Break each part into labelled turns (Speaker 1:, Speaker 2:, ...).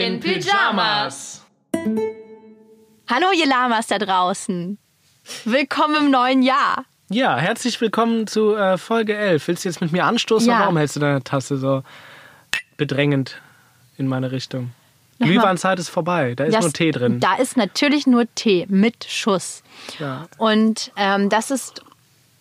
Speaker 1: in Pyjamas.
Speaker 2: Hallo ihr Lamas da draußen. Willkommen im neuen Jahr.
Speaker 1: Ja, herzlich willkommen zu äh, Folge 11. Willst du jetzt mit mir anstoßen
Speaker 2: Ja.
Speaker 1: oder warum hältst du deine Tasse so bedrängend in meine Richtung? Glühweinzeit ist vorbei, da ist
Speaker 2: Das-
Speaker 1: nur Tee drin.
Speaker 2: Da ist natürlich nur Tee mit Schuss.
Speaker 1: Ja.
Speaker 2: Und ähm, das ist,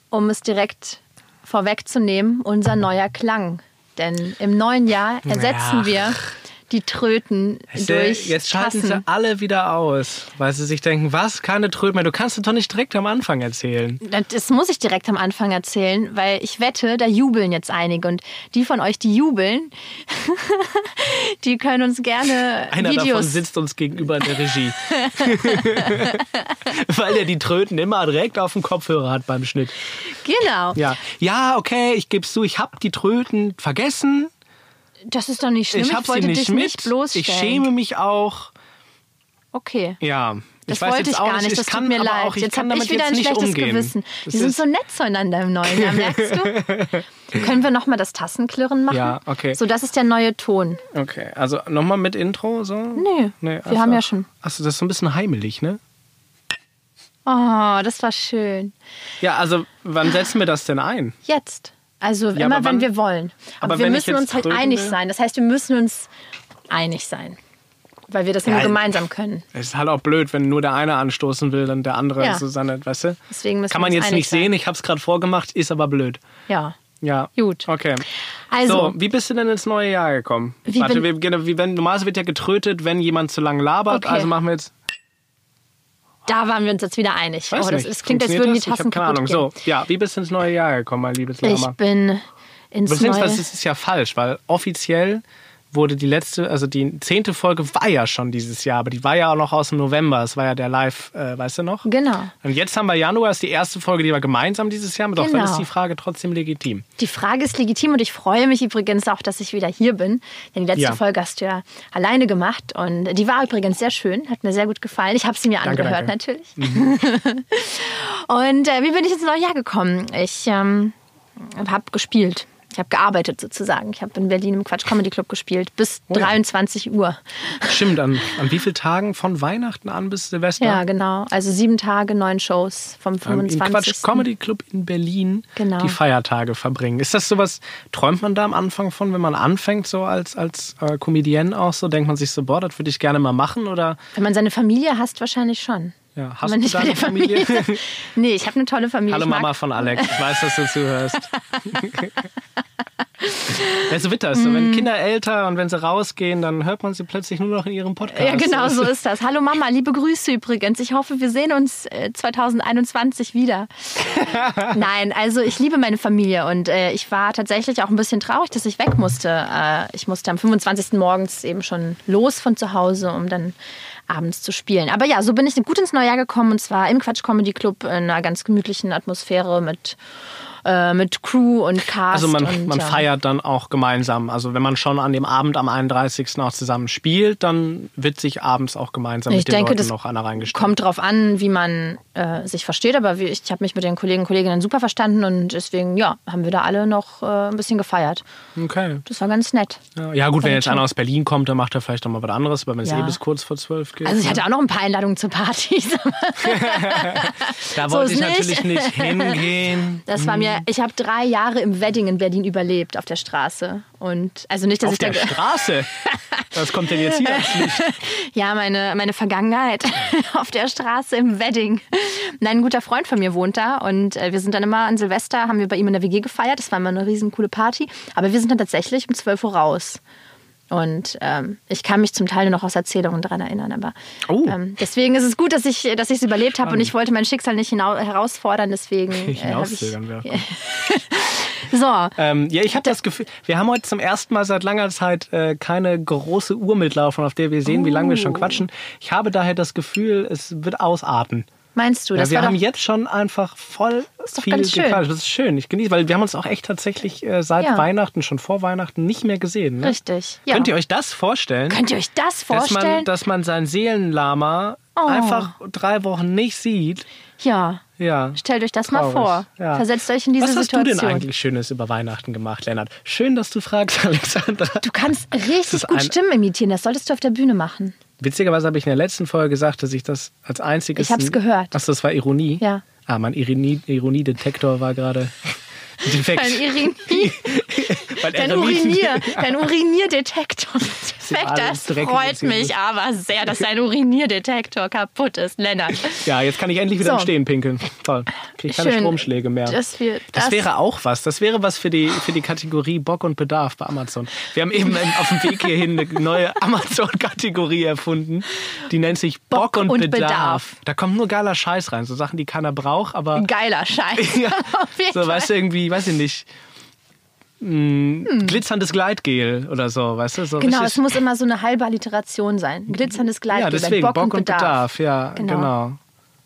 Speaker 2: um es direkt vorwegzunehmen, unser neuer Klang. Denn im neuen Jahr ersetzen
Speaker 1: Ja.
Speaker 2: wir die Tröten
Speaker 1: Weißt du,
Speaker 2: durch
Speaker 1: Jetzt schalten sie alle wieder aus, weil sie sich denken, was, keine Tröten mehr. Du kannst es doch nicht direkt am Anfang erzählen.
Speaker 2: Das muss ich direkt am Anfang erzählen, weil ich wette, da jubeln jetzt einige. Und die von euch, die jubeln, die können uns gerne
Speaker 1: Einer davon
Speaker 2: Videos.
Speaker 1: sitzt uns gegenüber in der Regie. weil er die Tröten immer direkt auf dem Kopfhörer hat beim Schnitt.
Speaker 2: Genau.
Speaker 1: Ja, ja okay, ich gebe zu, ich habe die Tröten vergessen.
Speaker 2: Das ist doch nicht schlimm.
Speaker 1: ich
Speaker 2: Ich, wollte
Speaker 1: nicht
Speaker 2: dich
Speaker 1: mit.
Speaker 2: nicht bloßstellen.
Speaker 1: ich schäme mich auch.
Speaker 2: Okay.
Speaker 1: Ja.
Speaker 2: Das wollte ich gar nicht,
Speaker 1: ich
Speaker 2: das
Speaker 1: kann
Speaker 2: tut mir leid.
Speaker 1: Auch,
Speaker 2: jetzt habe ich wieder ein schlechtes
Speaker 1: umgehen.
Speaker 2: Gewissen.
Speaker 1: Das
Speaker 2: Wir sind so nett zueinander im neuen Jahr, merkst du? Können wir nochmal das Tassenklirren machen?
Speaker 1: Ja, okay.
Speaker 2: So, das ist der neue Ton.
Speaker 1: Okay, also nochmal mit Intro so?
Speaker 2: Nee, wir
Speaker 1: einfach.
Speaker 2: haben ja schon.
Speaker 1: Achso, das ist so ein bisschen heimelig, ne?
Speaker 2: Oh, das war schön.
Speaker 1: Ja, also wann setzen wir das denn ein?
Speaker 2: Jetzt. Also
Speaker 1: Ja,
Speaker 2: immer,
Speaker 1: wann-
Speaker 2: wenn wir wollen. Aber,
Speaker 1: aber
Speaker 2: wir müssen uns halt einig
Speaker 1: will?
Speaker 2: sein. Das heißt, wir müssen uns einig sein. Weil wir das ja nur gemeinsam können.
Speaker 1: Es ist halt auch blöd, wenn nur der eine anstoßen will und der andere
Speaker 2: Ja.
Speaker 1: so seine, weißt du?
Speaker 2: Deswegen müssen
Speaker 1: Kann man jetzt nicht sehen, ich habe es gerade vorgemacht, ist aber blöd.
Speaker 2: Ja.
Speaker 1: Ja.
Speaker 2: Gut.
Speaker 1: Okay.
Speaker 2: Also,
Speaker 1: so, wie bist du denn ins neue Jahr gekommen?
Speaker 2: Wie
Speaker 1: Warte, wir, beginnen- wie wenn, normalerweise wird ja getrötet, wenn jemand zu lang labert.
Speaker 2: Okay.
Speaker 1: Also machen wir jetzt.
Speaker 2: Da waren wir uns jetzt wieder einig.
Speaker 1: Weiß
Speaker 2: oh, das, das klingt, als würden die
Speaker 1: das? Ich
Speaker 2: Tassen
Speaker 1: hab keine Ahnung.
Speaker 2: kaputt
Speaker 1: So, ja, wie bist du ins neue Jahr gekommen, mein liebes
Speaker 2: gehen.
Speaker 1: Lama?
Speaker 2: Ich bin ins
Speaker 1: Beziehungsweise
Speaker 2: neue...
Speaker 1: das ist ja falsch, weil offiziell wurde die letzte, also die zehnte Folge war ja schon dieses Jahr, aber die war ja auch noch aus dem November. Das war ja der Live, äh, weißt du noch?
Speaker 2: Genau.
Speaker 1: Und jetzt haben wir Januar, ist die erste Folge, die wir gemeinsam dieses Jahr haben. Doch, dann
Speaker 2: Genau.
Speaker 1: ist die Frage trotzdem legitim.
Speaker 2: Die Frage ist legitim und ich freue mich übrigens auch, dass ich wieder hier bin. Denn die letzte
Speaker 1: Ja.
Speaker 2: Folge hast du ja alleine gemacht und die war übrigens sehr schön, hat mir sehr gut gefallen. Ich habe sie mir
Speaker 1: Danke,
Speaker 2: angehört
Speaker 1: danke.
Speaker 2: natürlich. und äh, wie bin ich ins neue Jahr gekommen? Ich ähm, habe gespielt. Ich habe gearbeitet sozusagen. Ich habe in Berlin im Quatsch Comedy Club gespielt bis
Speaker 1: Oh ja.
Speaker 2: 23 Uhr.
Speaker 1: Stimmt, an, an wie vielen Tagen von Weihnachten an bis Silvester?
Speaker 2: Ja, genau. Also sieben Tage, neun Shows vom
Speaker 1: Ähm,
Speaker 2: 25.
Speaker 1: Im Quatsch Comedy Club in Berlin
Speaker 2: Genau.
Speaker 1: die Feiertage verbringen. Ist das sowas, träumt man da am Anfang von, wenn man anfängt, so als, als äh, Comedian auch so? Denkt man sich so, boah, das würde ich gerne mal machen? Oder
Speaker 2: Wenn man seine Familie hasst, wahrscheinlich schon.
Speaker 1: Ja, hast du deine
Speaker 2: der Familie.
Speaker 1: Familie?
Speaker 2: nee, ich habe eine tolle Familie.
Speaker 1: Hallo Mama von Alex, ich weiß, dass du zuhörst. Ja, so witter ist so.
Speaker 2: Mm.
Speaker 1: Wenn Kinder älter und wenn sie rausgehen, dann hört man sie plötzlich nur noch in ihrem Podcast.
Speaker 2: Ja, genau so ist das. Hallo Mama, liebe Grüße übrigens. Ich hoffe, wir sehen uns äh, 2021 wieder. Nein, also ich liebe meine Familie und äh, ich war tatsächlich auch ein bisschen traurig, dass ich weg musste. Äh, ich musste am 25. morgens eben schon los von zu Hause, um dann abends zu spielen. Aber ja, so bin ich gut ins neue Jahr gekommen und zwar im Quatsch Comedy Club in einer ganz gemütlichen Atmosphäre mit äh, mit Crew und Cast.
Speaker 1: Also man,
Speaker 2: und,
Speaker 1: man
Speaker 2: ja.
Speaker 1: feiert dann auch gemeinsam. Also wenn man schon an dem Abend am 31. auch zusammen spielt, dann wird sich abends auch gemeinsam
Speaker 2: Ich
Speaker 1: mit den
Speaker 2: denke,
Speaker 1: Leuten noch einer reingestellt.
Speaker 2: Kommt drauf an, wie man äh, sich versteht, aber wie, ich habe mich mit den Kollegen und Kolleginnen super verstanden und deswegen, ja, haben wir da alle noch äh, ein bisschen gefeiert.
Speaker 1: Okay.
Speaker 2: Das war ganz nett.
Speaker 1: Ja, ja gut, wenn jetzt einer aus Berlin kommt, dann macht er vielleicht noch mal was anderes, aber wenn es
Speaker 2: Ja.
Speaker 1: eh bis kurz vor zwölf geht.
Speaker 2: Also ich hatte auch noch ein paar Einladungen zu Partys.
Speaker 1: da
Speaker 2: so
Speaker 1: wollte
Speaker 2: ist
Speaker 1: ich
Speaker 2: nicht.
Speaker 1: natürlich nicht hingehen.
Speaker 2: Das war mir, ich habe drei Jahre im Wedding in Berlin überlebt auf der Straße. Und also nicht, dass
Speaker 1: Auf
Speaker 2: ich
Speaker 1: der
Speaker 2: da.
Speaker 1: Straße. Was kommt denn jetzt hier ans Licht?
Speaker 2: Ja, meine, meine Vergangenheit auf der Straße im Wedding. Nein, ein guter Freund von mir wohnt da und äh, wir sind dann immer an Silvester, haben wir bei ihm in der WG gefeiert. Das war immer eine riesen coole Party. Aber wir sind dann tatsächlich um 12 Uhr raus. Und ähm, ich kann mich zum Teil nur noch aus Erzählungen daran erinnern. Aber
Speaker 1: Oh.
Speaker 2: ähm, deswegen ist es gut, dass ich dass ich es überlebt habe und ich wollte mein Schicksal nicht herausfordern. Deswegen äh,
Speaker 1: Hinauszögern
Speaker 2: ich, so.
Speaker 1: Ähm, ja, ich habe das Gefühl, wir haben heute zum ersten Mal seit langer Zeit äh, keine große Uhr mitlaufen, auf der wir sehen, wie lange wir schon
Speaker 2: Oh.
Speaker 1: quatschen. Ich habe daher das Gefühl, es wird ausarten.
Speaker 2: Meinst du,
Speaker 1: Ja,
Speaker 2: das
Speaker 1: wir haben jetzt schon einfach voll
Speaker 2: ist doch
Speaker 1: viel
Speaker 2: ganz schön.
Speaker 1: gequatscht. Das ist schön. Ich genieße, weil wir haben uns auch echt tatsächlich äh, seit
Speaker 2: Ja.
Speaker 1: Weihnachten, schon vor Weihnachten, nicht mehr gesehen. Ne?
Speaker 2: richtig. Ja.
Speaker 1: Könnt ihr euch das vorstellen?
Speaker 2: Könnt ihr euch das
Speaker 1: dass man,
Speaker 2: vorstellen?
Speaker 1: dass man sein Seelenlama
Speaker 2: Oh.
Speaker 1: einfach drei Wochen nicht sieht.
Speaker 2: ja.
Speaker 1: Ja.
Speaker 2: Stellt euch das mal
Speaker 1: Traurig.
Speaker 2: vor.
Speaker 1: Ja.
Speaker 2: Versetzt euch in diese
Speaker 1: Was hast
Speaker 2: Situation.
Speaker 1: du denn eigentlich Schönes über Weihnachten gemacht, Lennart? Schön, dass du fragst, Alexandra.
Speaker 2: Du kannst richtig gut Stimmen imitieren. Das solltest du auf der Bühne machen.
Speaker 1: Witzigerweise habe ich in der letzten Folge gesagt, dass ich das als einziges.
Speaker 2: Ich hab's gehört.
Speaker 1: Achso, das war Ironie.
Speaker 2: Ja.
Speaker 1: Ah, mein Ironie- Ironiedetektor war gerade defekt.
Speaker 2: Dein, Irini dein, Urinier, dein Urinierdetektor ist defekt. Das freut mich aber sehr, dass dein Urinierdetektor kaputt ist, Lennart.
Speaker 1: Ja, jetzt kann ich endlich wieder
Speaker 2: So.
Speaker 1: im Stehen pinkeln. Toll. Krieg keine
Speaker 2: Schön,
Speaker 1: Stromschläge mehr. Das,
Speaker 2: das-
Speaker 1: wäre auch was. Das wäre was für die, für die Kategorie Bock und Bedarf bei Amazon. Wir haben eben auf dem Weg hierhin eine neue Amazon-Kategorie erfunden. Die nennt sich Bock,
Speaker 2: Bock
Speaker 1: und,
Speaker 2: und
Speaker 1: Bedarf.
Speaker 2: Bedarf.
Speaker 1: Da kommt nur geiler Scheiß rein. So Sachen, die keiner braucht, aber.
Speaker 2: Geiler Scheiß.
Speaker 1: Ja, so, weißt du, irgendwie, weiß ich nicht. mh, Glitzerndes Gleitgel oder so, weißt du? So
Speaker 2: Hm. Genau, es muss immer so eine halbe Alliteration sein. Glitzerndes Gleitgel,
Speaker 1: ja, deswegen
Speaker 2: Bock, und Bedarf.
Speaker 1: ja,
Speaker 2: Genau.
Speaker 1: genau.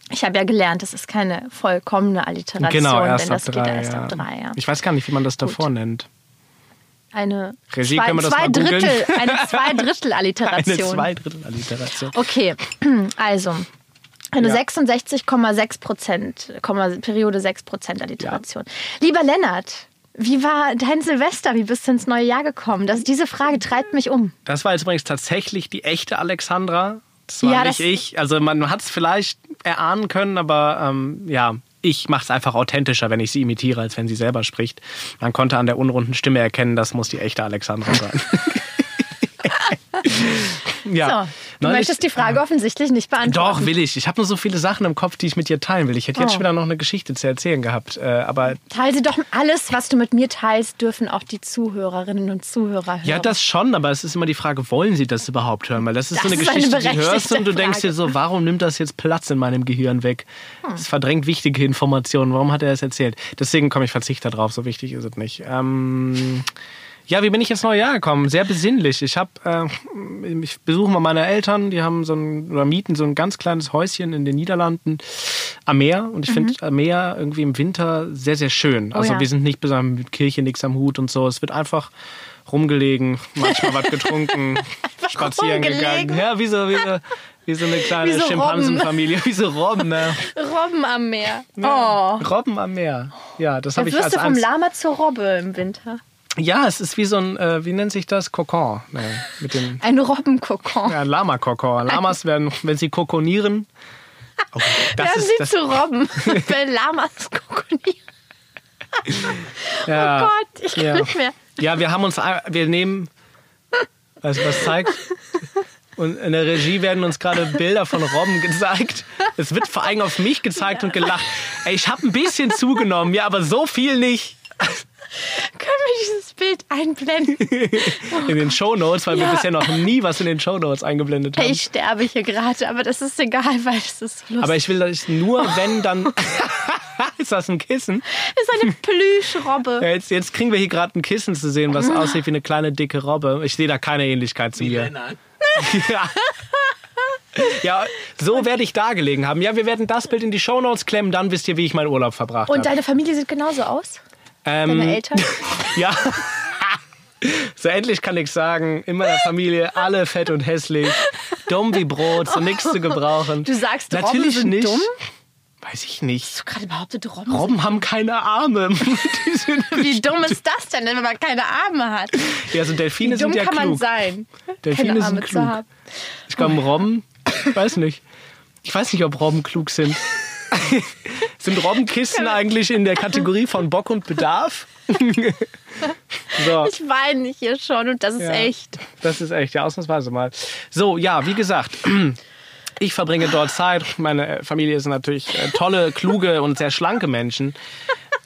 Speaker 2: Ich habe ja gelernt, das ist keine vollkommene Alliteration,
Speaker 1: Genau, erst
Speaker 2: denn
Speaker 1: ab
Speaker 2: das geht
Speaker 1: drei.
Speaker 2: erst
Speaker 1: ja.
Speaker 2: ab drei. Ja.
Speaker 1: Ich weiß gar nicht, wie man das davor nennt.
Speaker 2: Eine
Speaker 1: Regie,
Speaker 2: zwei,
Speaker 1: können wir das
Speaker 2: zwei? Drittel, eine zwei Drittel
Speaker 1: Eine
Speaker 2: Alliteration. Okay, also eine
Speaker 1: Ja.
Speaker 2: 66,6 Prozent, Periode 6 Prozent Alliteration. Lieber Lennart, wie war dein Silvester? Wie bist du ins neue Jahr gekommen? Das, diese Frage treibt mich um.
Speaker 1: Das war jetzt übrigens tatsächlich die echte Alexandra. Das war
Speaker 2: Ja,
Speaker 1: nicht
Speaker 2: das-
Speaker 1: ich. Also man hat es vielleicht erahnen können, aber ähm, ja, ich mache es einfach authentischer, wenn ich sie imitiere, als wenn sie selber spricht. Man konnte an der unrunden Stimme erkennen, das muss die echte Alexandra sein. ja.
Speaker 2: So, du
Speaker 1: Neulich-
Speaker 2: möchtest die Frage offensichtlich nicht beantworten.
Speaker 1: Doch, will ich. Ich habe nur so viele Sachen im Kopf, die ich mit dir teilen will. Ich hätte jetzt
Speaker 2: Oh.
Speaker 1: schon wieder noch eine Geschichte zu erzählen gehabt. Äh, aber
Speaker 2: Teil sie doch alles, was du mit mir teilst, dürfen auch die Zuhörerinnen und Zuhörer hören.
Speaker 1: Ja, das schon, aber es ist immer die Frage, wollen sie das überhaupt hören? Weil das ist so
Speaker 2: Das
Speaker 1: eine
Speaker 2: ist eine
Speaker 1: Geschichte, die hörst und du denkst dir
Speaker 2: Frage.
Speaker 1: so, warum nimmt das jetzt Platz in meinem Gehirn weg? Es verdrängt wichtige Informationen. Warum hat er das erzählt? Deswegen komme ich verzichte drauf, so wichtig ist es nicht. Ähm, ja, wie bin ich ins neue Jahr gekommen? Sehr besinnlich. Ich habe, äh, ich besuche mal meine Eltern, die haben so ein, oder mieten so ein ganz kleines Häuschen in den Niederlanden am Meer. Und ich finde am Meer irgendwie im Winter sehr, sehr schön. Also
Speaker 2: ja.
Speaker 1: wir sind nicht besonders mit Kirche nichts am Hut und so. Es wird einfach rumgelegen, manchmal was getrunken, spazieren gegangen. Ja, wie so, wie so, wie so eine kleine
Speaker 2: so
Speaker 1: Schimpansenfamilie, wie so Robben. Ne?
Speaker 2: Robben am Meer. Oh.
Speaker 1: Robben am Meer. Ja, das
Speaker 2: Da
Speaker 1: habe ich
Speaker 2: wirst
Speaker 1: als
Speaker 2: du vom Lama zur Robbe im Winter.
Speaker 1: Ja, es ist wie so ein, äh, wie nennt sich das? Kokon. Ne, mit dem
Speaker 2: Ein Robbenkokon.
Speaker 1: ja, ein Lama-Kokon. Lamas werden, wenn sie kokonieren. Oh, das
Speaker 2: Werden
Speaker 1: ist
Speaker 2: sie
Speaker 1: das,
Speaker 2: zu Robben, wenn Lamas kokonieren.
Speaker 1: ja,
Speaker 2: Oh Gott, ich kann
Speaker 1: ja.
Speaker 2: nicht mehr.
Speaker 1: Ja, wir haben uns, wir nehmen, du, was zeigt? Und in der Regie werden uns gerade Bilder von Robben gezeigt. Es wird vor allem auf mich gezeigt und gelacht. Ey, ich habe ein bisschen zugenommen, ja, aber so viel nicht.
Speaker 2: Wir dieses Bild einblenden?
Speaker 1: In den Shownotes, weil wir
Speaker 2: Ja.
Speaker 1: bisher noch nie was in den Shownotes eingeblendet haben.
Speaker 2: Ich sterbe hier gerade, aber das ist egal, weil es ist lustig.
Speaker 1: Aber ich will das nur, wenn dann. ist das ein Kissen?
Speaker 2: es ist eine Plüschrobbe.
Speaker 1: Ja, jetzt, jetzt kriegen wir hier gerade ein Kissen zu sehen, was aussieht wie eine kleine dicke Robbe. Ich sehe da keine Ähnlichkeit zu mir. Ja. ja, so werde ich da gelegen haben. Ja, wir werden das Bild in die Shownotes klemmen, dann wisst ihr, wie ich meinen Urlaub verbracht
Speaker 2: Und
Speaker 1: habe.
Speaker 2: deine Familie sieht genauso aus?
Speaker 1: Ähm,
Speaker 2: Deine Eltern?
Speaker 1: Ja. So endlich kann ich sagen, in meiner Familie alle fett und hässlich, dumm wie Brot, so nichts zu gebrauchen.
Speaker 2: Du sagst, Robben
Speaker 1: Natürlich
Speaker 2: sind
Speaker 1: nicht.
Speaker 2: dumm?
Speaker 1: Weiß ich nicht.
Speaker 2: Hast du gerade behauptet, Robben
Speaker 1: Robben haben keine Arme. Die sind
Speaker 2: sind... Wie dumm ist das denn, wenn man keine Arme hat?
Speaker 1: ja, so Delfine
Speaker 2: Wie dumm
Speaker 1: sind ja
Speaker 2: kann man sein?
Speaker 1: Delfine
Speaker 2: keine
Speaker 1: sind
Speaker 2: Arme
Speaker 1: klug.
Speaker 2: zu haben.
Speaker 1: Ich glaube, Robben, ich weiß nicht. Ich weiß nicht, ob Robben klug sind. sind Robbenkisten eigentlich in der Kategorie von Bock und Bedarf? so,
Speaker 2: Ich weine hier schon und das ist
Speaker 1: Ja.
Speaker 2: echt.
Speaker 1: das ist echt, ja, ausnahmsweise mal. So, ja, wie gesagt, ich verbringe dort Zeit. Meine Familie sind natürlich äh, tolle, kluge und sehr schlanke Menschen.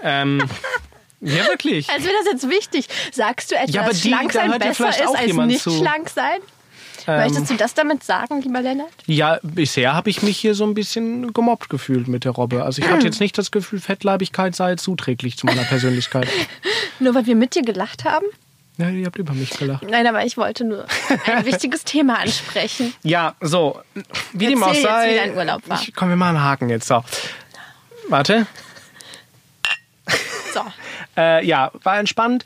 Speaker 1: Ähm, ja, wirklich.
Speaker 2: Als wäre das jetzt wichtig. Sagst du etwa,
Speaker 1: Ja, aber
Speaker 2: dass
Speaker 1: die-
Speaker 2: schlank sein
Speaker 1: ja
Speaker 2: besser ist als nicht
Speaker 1: zu.
Speaker 2: schlank sein?
Speaker 1: Ähm,
Speaker 2: Möchtest du das damit sagen, lieber Lennart?
Speaker 1: Ja, bisher habe ich mich hier so ein bisschen gemobbt gefühlt mit der Robbe. Also ich hatte jetzt nicht das Gefühl, Fettleibigkeit sei zuträglich zu meiner Persönlichkeit.
Speaker 2: Nur weil wir mit dir gelacht haben?
Speaker 1: Ja, ihr habt über mich gelacht.
Speaker 2: Nein, aber ich wollte nur ein wichtiges Thema ansprechen.
Speaker 1: Ja, so, wie dem auch
Speaker 2: Erzähl jetzt,
Speaker 1: sei.
Speaker 2: wie dein Urlaub war.
Speaker 1: Ich, komm, wir machen einen Haken jetzt. So. Warte.
Speaker 2: So.
Speaker 1: Äh, ja, war entspannt.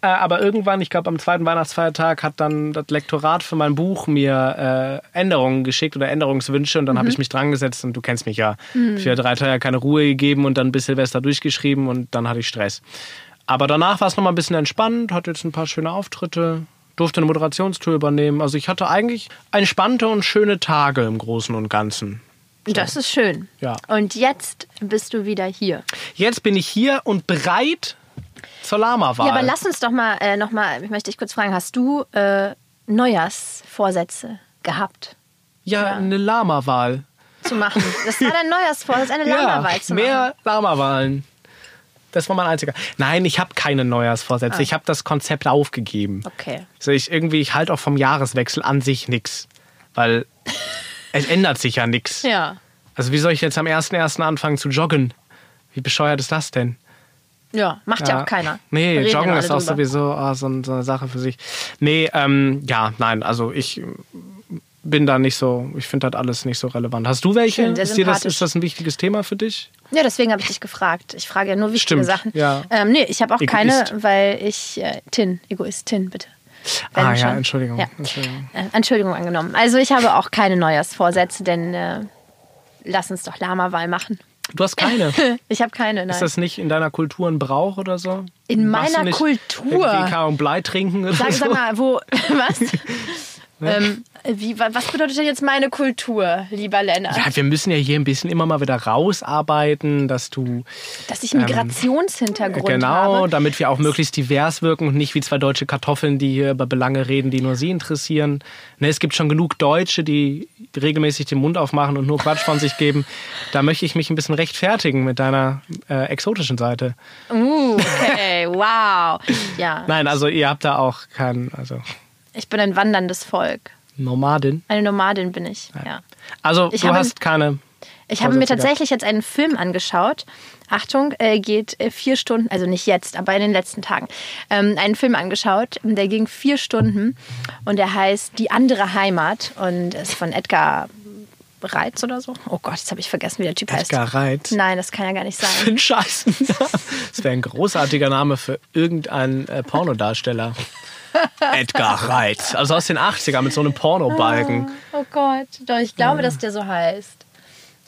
Speaker 1: Äh, aber irgendwann, ich glaube am zweiten Weihnachtsfeiertag, hat dann das Lektorat für mein Buch mir äh, Änderungen geschickt oder Änderungswünsche und dann habe ich mich dran gesetzt und du kennst mich ja. Für drei Tage keine Ruhe gegeben und dann bis Silvester durchgeschrieben und dann hatte ich Stress. Aber danach war es nochmal ein bisschen entspannt, hatte jetzt ein paar schöne Auftritte, durfte eine Moderationstour übernehmen. Also ich hatte eigentlich entspannte und schöne Tage im Großen und Ganzen.
Speaker 2: Das ist schön.
Speaker 1: Ja.
Speaker 2: Und jetzt bist du wieder hier.
Speaker 1: Jetzt bin ich hier und bereit zur Lama-Wahl.
Speaker 2: Ja, aber lass uns doch mal äh, noch mal, ich möchte dich kurz fragen, hast du äh, Neujahrsvorsätze gehabt
Speaker 1: ja, eine Lama-Wahl.
Speaker 2: zu machen? Das war dein Neujahrsvorsatz, eine Lama-Wahl zu
Speaker 1: mehr
Speaker 2: machen.
Speaker 1: Lama-Wahlen. Das war mein einziger. Nein, ich habe keine Neujahrsvorsätze.
Speaker 2: Ah.
Speaker 1: Ich habe das Konzept aufgegeben.
Speaker 2: Okay.
Speaker 1: Also ich irgendwie, ich halte auch vom Jahreswechsel an sich nichts. Weil es ändert sich ja nichts.
Speaker 2: Ja.
Speaker 1: Also wie soll ich jetzt am 1.1. anfangen zu joggen? Wie bescheuert ist das denn?
Speaker 2: Ja, macht ja, auch keiner.
Speaker 1: Nee, Joggen
Speaker 2: ja
Speaker 1: ist auch
Speaker 2: drüber.
Speaker 1: sowieso ah, so, ein- so eine Sache für sich. Nee, ähm, ja, nein, also ich bin da nicht so, ich finde das alles nicht so relevant. Hast du welche?
Speaker 2: Schön,
Speaker 1: ist, dir das, ist das ein wichtiges Thema für dich?
Speaker 2: Ja, deswegen habe ich dich gefragt. Ich frage ja nur wichtige
Speaker 1: Stimmt,
Speaker 2: Sachen.
Speaker 1: ja.
Speaker 2: Ähm, nee, ich habe auch
Speaker 1: Egoist.
Speaker 2: keine, weil ich. Äh, Tin, Egoistin, bitte. Wenn
Speaker 1: ah ja. Entschuldigung.
Speaker 2: Ja.
Speaker 1: Entschuldigung.
Speaker 2: Äh, Entschuldigung angenommen. Also ich habe auch keine Neujahrsvorsätze, denn äh, lass uns doch Lama-Wahl machen.
Speaker 1: Du hast keine.
Speaker 2: Ich habe keine, nein.
Speaker 1: Ist das nicht in deiner Kultur ein Brauch oder so?
Speaker 2: In meiner Kultur?
Speaker 1: Irgendwie Blei trinken oder
Speaker 2: Sag,
Speaker 1: so?
Speaker 2: sag mal, wo, was? ähm, wie, wa- was bedeutet denn jetzt meine Kultur, lieber Lennart?
Speaker 1: Ja, wir müssen ja hier ein bisschen immer mal wieder rausarbeiten, dass du
Speaker 2: Dass ich Migrationshintergrund
Speaker 1: genau,
Speaker 2: habe.
Speaker 1: damit wir auch möglichst divers wirken und nicht wie zwei deutsche Kartoffeln, die hier über Belange reden, die nur sie interessieren. Ne, es gibt schon genug Deutsche, die regelmäßig den Mund aufmachen und nur Quatsch von sich geben. Da möchte ich mich ein bisschen rechtfertigen mit deiner äh, exotischen Seite.
Speaker 2: Uh, okay, wow. Ja,
Speaker 1: Nein, also ihr habt da auch keinen, also
Speaker 2: ich bin ein wanderndes Volk.
Speaker 1: Nomadin.
Speaker 2: Eine Nomadin bin ich, ja.
Speaker 1: Also
Speaker 2: Ich
Speaker 1: du
Speaker 2: habe-
Speaker 1: hast keine.
Speaker 2: Ich habe mir tatsächlich jetzt einen Film angeschaut. Achtung, äh, geht äh, vier Stunden, also nicht jetzt, aber in den letzten Tagen. Ähm, einen Film angeschaut, der ging vier Stunden und der heißt Die andere Heimat und ist von Edgar Reitz oder so. Oh Gott, jetzt habe ich vergessen, wie der Typ heißt.
Speaker 1: Edgar Reitz.
Speaker 2: Nein, das kann ja gar nicht sein.
Speaker 1: Ein Scheißen. Das wäre ein großartiger Name für irgendeinen äh, Pornodarsteller. Edgar Reitz. Also aus den 80ern mit so einem Pornobalken.
Speaker 2: Oh Gott, doch, ich glaube, dass der so heißt.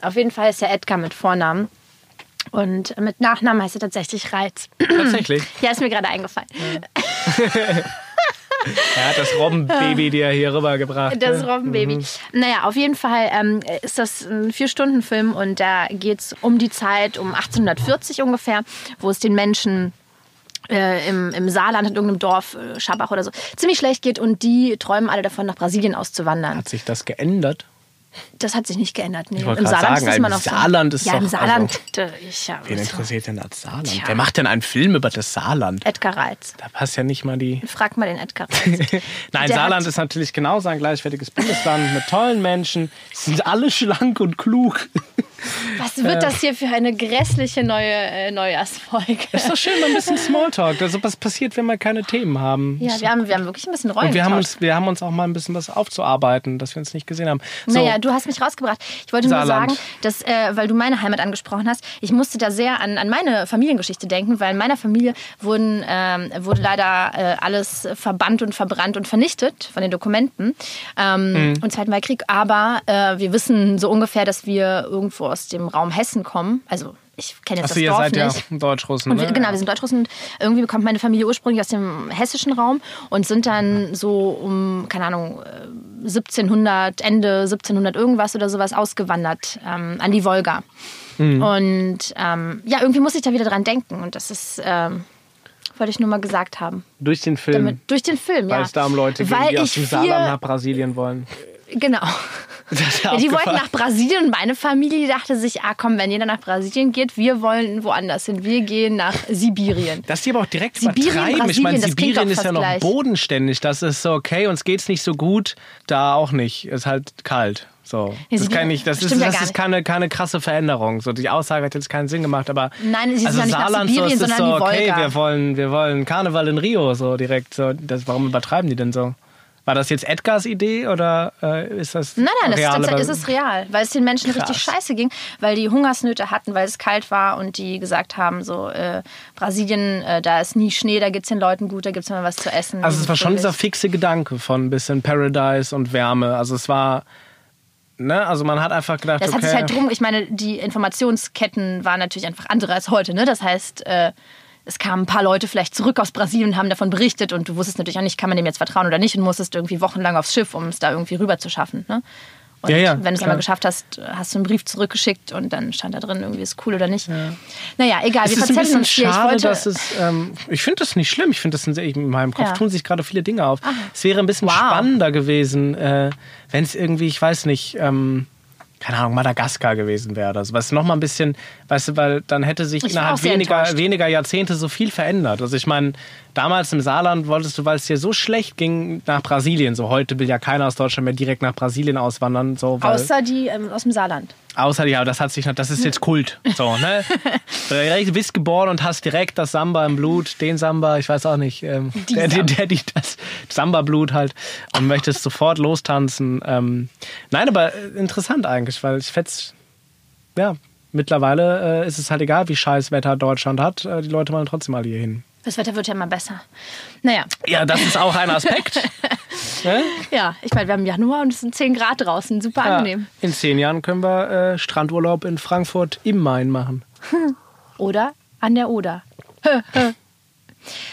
Speaker 2: Auf jeden Fall ist er Edgar mit Vornamen. Und mit Nachnamen heißt er tatsächlich Reitz.
Speaker 1: Tatsächlich.
Speaker 2: Ja, ist mir gerade eingefallen.
Speaker 1: Er hat das Robbenbaby dir hier rübergebracht.
Speaker 2: Das
Speaker 1: ne?
Speaker 2: Robbenbaby. Naja, auf jeden Fall ähm, ist das ein Vier-Stunden-Film und da geht es um die Zeit, um 1840 ungefähr, wo es den Menschen äh, im, im Saarland, in irgendeinem Dorf, äh, Schabach oder so, ziemlich schlecht geht und die träumen alle davon, nach Brasilien auszuwandern.
Speaker 1: Hat sich das geändert?
Speaker 2: Das hat sich nicht geändert. Nee. Im Saarland
Speaker 1: sagen,
Speaker 2: ist noch so.
Speaker 1: Saarland ist
Speaker 2: Ja, im
Speaker 1: doch-
Speaker 2: Saarland.
Speaker 1: also-
Speaker 2: ich, ja,
Speaker 1: Wen interessiert denn das Saarland?
Speaker 2: Tja.
Speaker 1: Wer macht denn einen Film über das Saarland?
Speaker 2: Edgar Reitz.
Speaker 1: Da passt ja nicht mal die.
Speaker 2: Frag mal den Edgar Reitz.
Speaker 1: Nein,
Speaker 2: Der
Speaker 1: Saarland ist natürlich genauso ein gleichwertiges Bundesland mit tollen Menschen. Sie sind alle schlank und klug.
Speaker 2: Was wird das hier für eine grässliche neue äh, Neujahrsfolge?
Speaker 1: Ist doch schön, mal ein bisschen Smalltalk. Also was passiert, wenn wir keine Themen haben?
Speaker 2: Ja, wir haben, wir haben wirklich ein bisschen Rollen
Speaker 1: Und wir haben, uns, wir haben uns auch mal ein bisschen was aufzuarbeiten, dass wir uns nicht gesehen haben. So,
Speaker 2: Naja, du hast mich rausgebracht. Ich wollte nur
Speaker 1: Saarland.
Speaker 2: sagen, dass, äh, weil du meine Heimat angesprochen hast, ich musste da sehr an, an meine Familiengeschichte denken, weil in meiner Familie wurden, ähm, wurde leider äh, alles verbannt und verbrannt und vernichtet von den Dokumenten ähm,
Speaker 1: Mhm.
Speaker 2: im Zweiten Weltkrieg. Aber äh, wir wissen so ungefähr, dass wir irgendwo aus dem Raum Hessen kommen. Also ich kenne jetzt
Speaker 1: Achso,
Speaker 2: das
Speaker 1: ihr
Speaker 2: Dorf
Speaker 1: seid ja. Deutschrussen. Ne?
Speaker 2: wir, genau, wir sind Deutschrussen und irgendwie kommt meine Familie ursprünglich aus dem hessischen Raum und sind dann so um, keine Ahnung, äh, 1700, Ende 1700 irgendwas oder sowas ausgewandert ähm, an die Wolga.
Speaker 1: Mhm.
Speaker 2: Und ähm, ja, irgendwie muss ich da wieder dran denken und das ist, ähm, wollte ich nur mal gesagt haben.
Speaker 1: Durch den Film.
Speaker 2: Damit, durch den Film,
Speaker 1: weil
Speaker 2: ja.
Speaker 1: es da um Leute geht,
Speaker 2: Weil
Speaker 1: die aus dem Saarland nach Brasilien wollen.
Speaker 2: Genau.
Speaker 1: Ist ja
Speaker 2: Ja, die wollten nach Brasilien und meine Familie dachte sich, ah komm, wenn jeder nach Brasilien geht, wir wollen woanders hin. Wir gehen nach Sibirien.
Speaker 1: Dass die aber auch direkt
Speaker 2: Sibirien,
Speaker 1: übertreiben. Ich meine, Sibirien ist ja noch
Speaker 2: gleich.
Speaker 1: bodenständig. Das ist so, okay, uns geht's nicht so gut, da auch nicht. Ist halt kalt. So.
Speaker 2: Ja,
Speaker 1: das kann nicht, das ist,
Speaker 2: ja
Speaker 1: das
Speaker 2: gar
Speaker 1: ist keine, keine krasse Veränderung. So, die Aussage hat jetzt keinen Sinn gemacht, aber
Speaker 2: Nein, sie sind
Speaker 1: also
Speaker 2: ja nicht nach
Speaker 1: Saarland
Speaker 2: Sibirien,
Speaker 1: so, es ist
Speaker 2: sondern
Speaker 1: so, okay,
Speaker 2: Wolga.
Speaker 1: wir wollen, wir wollen Karneval in Rio so direkt. So, das, warum übertreiben die denn so? War das jetzt Edgars Idee oder äh, ist das
Speaker 2: Nein, nein, das ist, ist es real, weil es den Menschen
Speaker 1: Krass.
Speaker 2: richtig scheiße ging, weil die Hungersnöte hatten, weil es kalt war und die gesagt haben, so äh, Brasilien, äh, da ist nie Schnee, da geht es den Leuten gut, da gibt es immer was zu essen.
Speaker 1: Also es war schon dieser fixe Gedanke von ein bisschen Paradise und Wärme. Also es war, ne, also man hat einfach gedacht,
Speaker 2: Das hat
Speaker 1: okay,
Speaker 2: sich halt drum, ich meine, die Informationsketten waren natürlich einfach andere als heute, ne? Das heißt, äh, es kamen ein paar Leute vielleicht zurück aus Brasilien und haben davon berichtet und du wusstest natürlich auch nicht, kann man dem jetzt vertrauen oder nicht und musstest irgendwie wochenlang aufs Schiff, um es da irgendwie rüber zu schaffen. Ne? Und
Speaker 1: Ja, ja,
Speaker 2: wenn du es einmal geschafft hast, hast du einen Brief zurückgeschickt und dann stand da drin, irgendwie ist cool oder nicht. Naja, egal,
Speaker 1: es
Speaker 2: wir
Speaker 1: ist ein bisschen
Speaker 2: uns hier. Ich
Speaker 1: schade, dass es. Ähm, ich finde das nicht schlimm. Ich finde das sehr, in meinem Kopf
Speaker 2: Ja.
Speaker 1: tun sich gerade viele Dinge auf. Es wäre ein bisschen
Speaker 2: Wow.
Speaker 1: spannender gewesen, äh, wenn es irgendwie, ich weiß nicht, ähm, keine Ahnung, Madagaskar gewesen wäre oder so. Was noch mal ein bisschen, weißt du, weil dann hätte sich
Speaker 2: Ich
Speaker 1: innerhalb weniger,
Speaker 2: enttäuscht.
Speaker 1: weniger Jahrzehnte so viel verändert. Also ich meine, damals im Saarland wolltest du, weil es dir so schlecht ging, nach Brasilien. So heute will ja keiner aus Deutschland mehr direkt nach Brasilien auswandern. So,
Speaker 2: außer die ähm, aus dem Saarland.
Speaker 1: Außer, ja, das hat sich, noch- das ist jetzt Kult. So, ne? du bist geboren und hast direkt das Samba im Blut, den Samba, ich weiß auch nicht, ähm,
Speaker 2: Die
Speaker 1: der, der, der, die, das Samba-Blut halt und möchtest sofort lostanzen. Ähm, nein, aber äh, interessant eigentlich, weil ich fetz, ja, mittlerweile äh, ist es halt egal, wie scheiß Wetter Deutschland hat, äh, die Leute wollen trotzdem alle hier hin.
Speaker 2: Das Wetter wird ja immer besser. Naja,
Speaker 1: Ja, das ist auch ein Aspekt. ne?
Speaker 2: ja, ich meine, wir haben Januar und es sind 10 Grad draußen, super
Speaker 1: ja,
Speaker 2: angenehm.
Speaker 1: in zehn Jahren können wir äh, Strandurlaub in Frankfurt im Main machen.
Speaker 2: Oder an der Oder.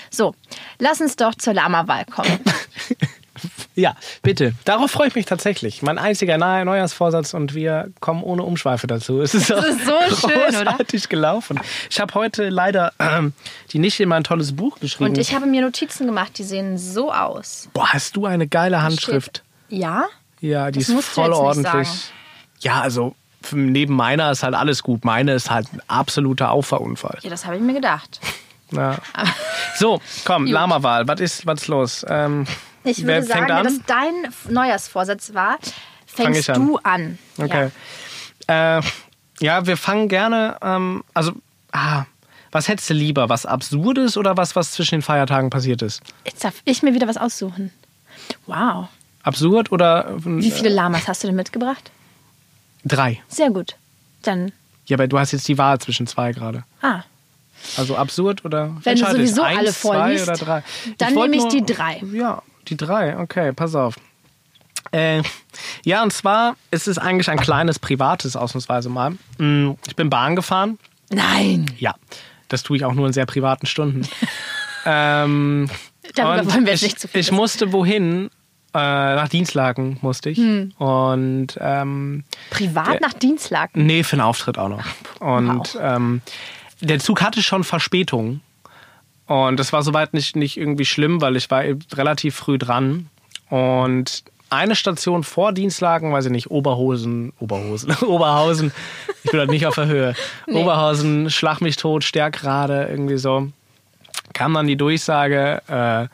Speaker 2: so, lass uns doch zur Lama-Wahl kommen.
Speaker 1: Ja, bitte. Darauf freue ich mich tatsächlich. Mein einziger nahe Neujahrsvorsatz und wir kommen ohne Umschweife dazu. Es ist, auch
Speaker 2: ist so schön, oder?
Speaker 1: großartig gelaufen. Ich habe heute leider ähm, die nicht in mein tolles Buch geschrieben.
Speaker 2: Und ich habe mir Notizen gemacht, die sehen so aus.
Speaker 1: Boah, hast du eine geile Handschrift.
Speaker 2: Ja?
Speaker 1: Ja, die
Speaker 2: Das
Speaker 1: ist voll ordentlich. Ja, also neben meiner ist halt alles gut. Meine ist halt ein absoluter Auffahrunfall.
Speaker 2: Ja, das habe ich mir gedacht.
Speaker 1: Ja. So, komm. Lama-Wahl. Was ist, was ist los? Ähm,
Speaker 2: Ich
Speaker 1: wer
Speaker 2: würde sagen,
Speaker 1: fängt an?
Speaker 2: wenn das dein Neujahrsvorsatz war, fängst
Speaker 1: ich an.
Speaker 2: du an.
Speaker 1: Okay. Äh, ja, wir fangen gerne, ähm, also, ah, was hättest du lieber? Was Absurdes oder was, was zwischen den Feiertagen passiert ist?
Speaker 2: Jetzt darf ich mir wieder was aussuchen. Wow.
Speaker 1: Absurd oder äh,
Speaker 2: Wie viele Lamas hast du denn mitgebracht?
Speaker 1: drei?
Speaker 2: Sehr gut. Dann,
Speaker 1: Ja, aber du hast jetzt die Wahl zwischen zwei gerade.
Speaker 2: ah,
Speaker 1: Also absurd oder
Speaker 2: Wenn du
Speaker 1: ich.
Speaker 2: sowieso
Speaker 1: Eins,
Speaker 2: alle
Speaker 1: zwei
Speaker 2: vorliest,
Speaker 1: oder drei?
Speaker 2: dann
Speaker 1: wollte
Speaker 2: nehme ich
Speaker 1: nur-
Speaker 2: die drei.
Speaker 1: Ja, die drei. Okay, pass auf. Äh, ja, und zwar ist es eigentlich ein kleines privates ausnahmsweise mal. Mm, Ich bin Bahn gefahren.
Speaker 2: nein.
Speaker 1: Ja, das tue ich auch nur in sehr privaten Stunden. ähm,
Speaker 2: Darüber wollen wir
Speaker 1: ich,
Speaker 2: nicht zu viel
Speaker 1: Ich
Speaker 2: wissen.
Speaker 1: musste wohin? Äh, nach Dienstlaken musste ich.
Speaker 2: Hm.
Speaker 1: Und ähm,
Speaker 2: Privat nach Dienstlaken.
Speaker 1: nee, für einen Auftritt auch noch. Und
Speaker 2: Wow.
Speaker 1: ähm, der Zug hatte schon Verspätung. Und das war soweit nicht, nicht irgendwie schlimm, weil ich war eben relativ früh dran. Und eine Station vor Dienstlaken, weiß ich nicht, Oberhosen, Oberhosen, Oberhausen, ich bin halt nicht auf der Höhe. Oberhausen, Schlag mich tot, Stärkrade, irgendwie so. Kam dann die Durchsage, äh,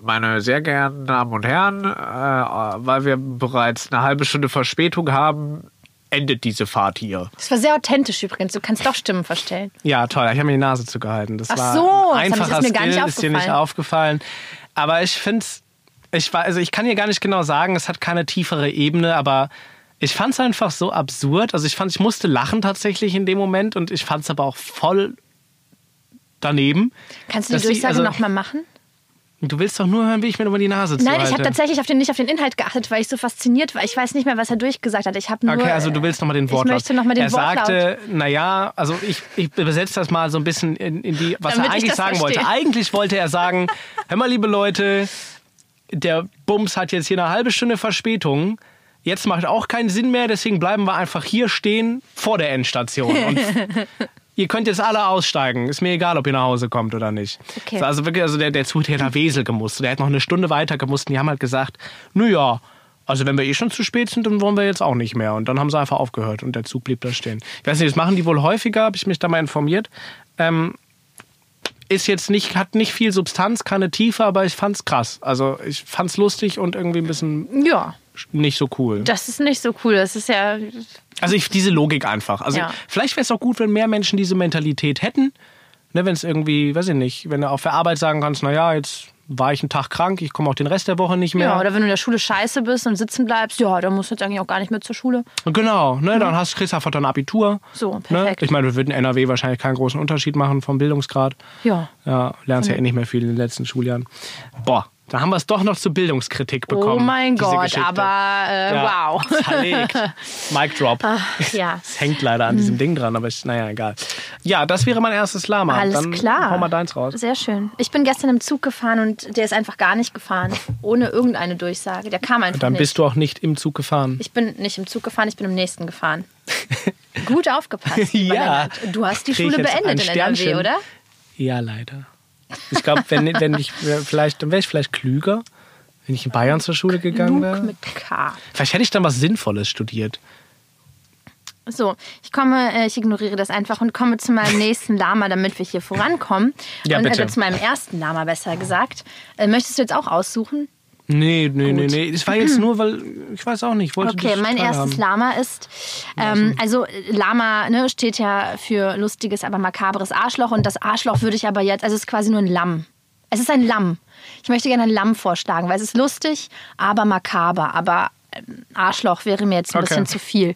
Speaker 1: meine sehr geehrten Damen und Herren, äh, weil wir bereits eine halbe Stunde Verspätung haben, endet diese Fahrt hier.
Speaker 2: Das war sehr authentisch übrigens. Du kannst doch Stimmen verstellen.
Speaker 1: Ja, toll. Ich habe mir die Nase zugehalten. Das
Speaker 2: Ach
Speaker 1: war
Speaker 2: so, das
Speaker 1: ein einfacher
Speaker 2: ist mir gar nicht
Speaker 1: Skill, ist dir nicht
Speaker 2: aufgefallen.
Speaker 1: Aber ich finde es, ich, war- also ich kann hier gar nicht genau sagen, es hat keine tiefere Ebene, aber ich fand es einfach so absurd. Also ich fand, ich musste lachen tatsächlich in dem Moment und ich fand es aber auch voll daneben.
Speaker 2: Kannst du die Durchsage
Speaker 1: also-
Speaker 2: nochmal machen?
Speaker 1: Du willst doch nur hören, wie ich mir über die Nase
Speaker 2: Nein,
Speaker 1: zuhalte.
Speaker 2: ich habe tatsächlich auf den, nicht auf den Inhalt geachtet, weil ich so fasziniert war. Ich weiß nicht mehr, was er durchgesagt hat. Ich habe nur.
Speaker 1: Okay, also du willst nochmal den Wortlaut.
Speaker 2: Ich möchte nochmal den
Speaker 1: er
Speaker 2: Wortlaut.
Speaker 1: sagte, naja, also ich, ich übersetze das mal so ein bisschen in, in die, was
Speaker 2: Damit
Speaker 1: er
Speaker 2: ich
Speaker 1: eigentlich sagen wollte.
Speaker 2: verstehe.
Speaker 1: Eigentlich wollte er sagen, hör mal, liebe Leute, der Bums hat jetzt hier eine halbe Stunde Verspätung. Jetzt macht auch keinen Sinn mehr, deswegen bleiben wir einfach hier stehen vor der Endstation. Und ihr könnt jetzt alle aussteigen. Ist mir egal, ob ihr nach Hause kommt oder nicht.
Speaker 2: Okay.
Speaker 1: So, Also wirklich, also der, der Zug der hat nach Wesel gemusst. Der hat noch eine Stunde weiter gemusst. Und die haben halt gesagt, naja, also wenn wir eh schon zu spät sind, dann wollen wir jetzt auch nicht mehr. Und dann haben sie einfach aufgehört und der Zug blieb da stehen. Ich weiß nicht, das machen die wohl häufiger, habe ich mich da mal informiert. Ähm, ist jetzt nicht, hat nicht viel Substanz, keine Tiefe, aber ich fand's krass. Also ich fand's lustig und irgendwie ein bisschen
Speaker 2: Ja,
Speaker 1: nicht so cool.
Speaker 2: das ist nicht so cool. Das ist ja.
Speaker 1: Also ich, diese Logik einfach. Also
Speaker 2: Ja.
Speaker 1: vielleicht wäre es auch gut, wenn mehr Menschen diese Mentalität hätten. Ne, wenn es irgendwie, weiß ich nicht, wenn du auf der Arbeit sagen kannst, naja, jetzt war ich einen Tag krank, ich komme auch den Rest der Woche nicht mehr.
Speaker 2: Ja, oder wenn du in der Schule scheiße bist und sitzen bleibst, ja, dann musst du jetzt eigentlich auch gar nicht mehr zur Schule.
Speaker 1: Genau, ne, dann hast, du einfach dein Abitur.
Speaker 2: So,
Speaker 1: Ne?
Speaker 2: perfekt.
Speaker 1: Ich meine, wir würden in NRW wahrscheinlich keinen großen Unterschied machen vom Bildungsgrad.
Speaker 2: Ja.
Speaker 1: Ja, lernst ja
Speaker 2: Mhm.
Speaker 1: eh nicht mehr viel in den letzten Schuljahren. Boah, da haben wir es doch noch zur Bildungskritik bekommen.
Speaker 2: Oh mein Gott, aber äh,
Speaker 1: Ja,
Speaker 2: wow.
Speaker 1: Zerlegt. Mic drop.
Speaker 2: ja.
Speaker 1: Es hängt leider an diesem Ding dran, aber ich, naja, egal. Ja, das wäre mein erstes Lama.
Speaker 2: Alles
Speaker 1: Dann
Speaker 2: klar.
Speaker 1: Hau mal deins raus.
Speaker 2: Sehr schön. Ich bin gestern im Zug gefahren und der ist einfach gar nicht gefahren. Ohne irgendeine Durchsage. Der kam einfach
Speaker 1: Dann
Speaker 2: nicht.
Speaker 1: bist du auch nicht im Zug gefahren.
Speaker 2: ich bin nicht im Zug gefahren, ich bin im nächsten gefahren. Gut aufgepasst.
Speaker 1: Ja.
Speaker 2: Du hast die Schule beendet in NRW, oder?
Speaker 1: Ja, leider. Ich glaube, wenn, wenn ich wär vielleicht, dann wäre ich vielleicht klüger, wenn ich in Bayern zur Schule gegangen wäre.
Speaker 2: mit K.
Speaker 1: Vielleicht hätte ich dann was Sinnvolles studiert.
Speaker 2: So, ich komme, äh, ich ignoriere das einfach und komme zu meinem nächsten Lama, damit wir hier vorankommen.
Speaker 1: Ja,
Speaker 2: und
Speaker 1: bitte.
Speaker 2: Äh, zu meinem ersten Lama, besser gesagt. Äh, möchtest du jetzt auch aussuchen?
Speaker 1: Nee, nee, nee, nee. Das war jetzt nur, weil ich weiß auch nicht. Ich wollte
Speaker 2: Okay, mein erstes Lama ist, ähm, also Lama ne, steht ja für lustiges, aber makabres Arschloch und das Arschloch würde ich aber jetzt, also es ist quasi nur ein Lamm. Es ist ein Lamm. Ich möchte gerne ein Lamm vorschlagen, weil es ist lustig, aber makaber, aber ähm, Arschloch wäre mir jetzt ein
Speaker 1: Okay.
Speaker 2: bisschen zu viel.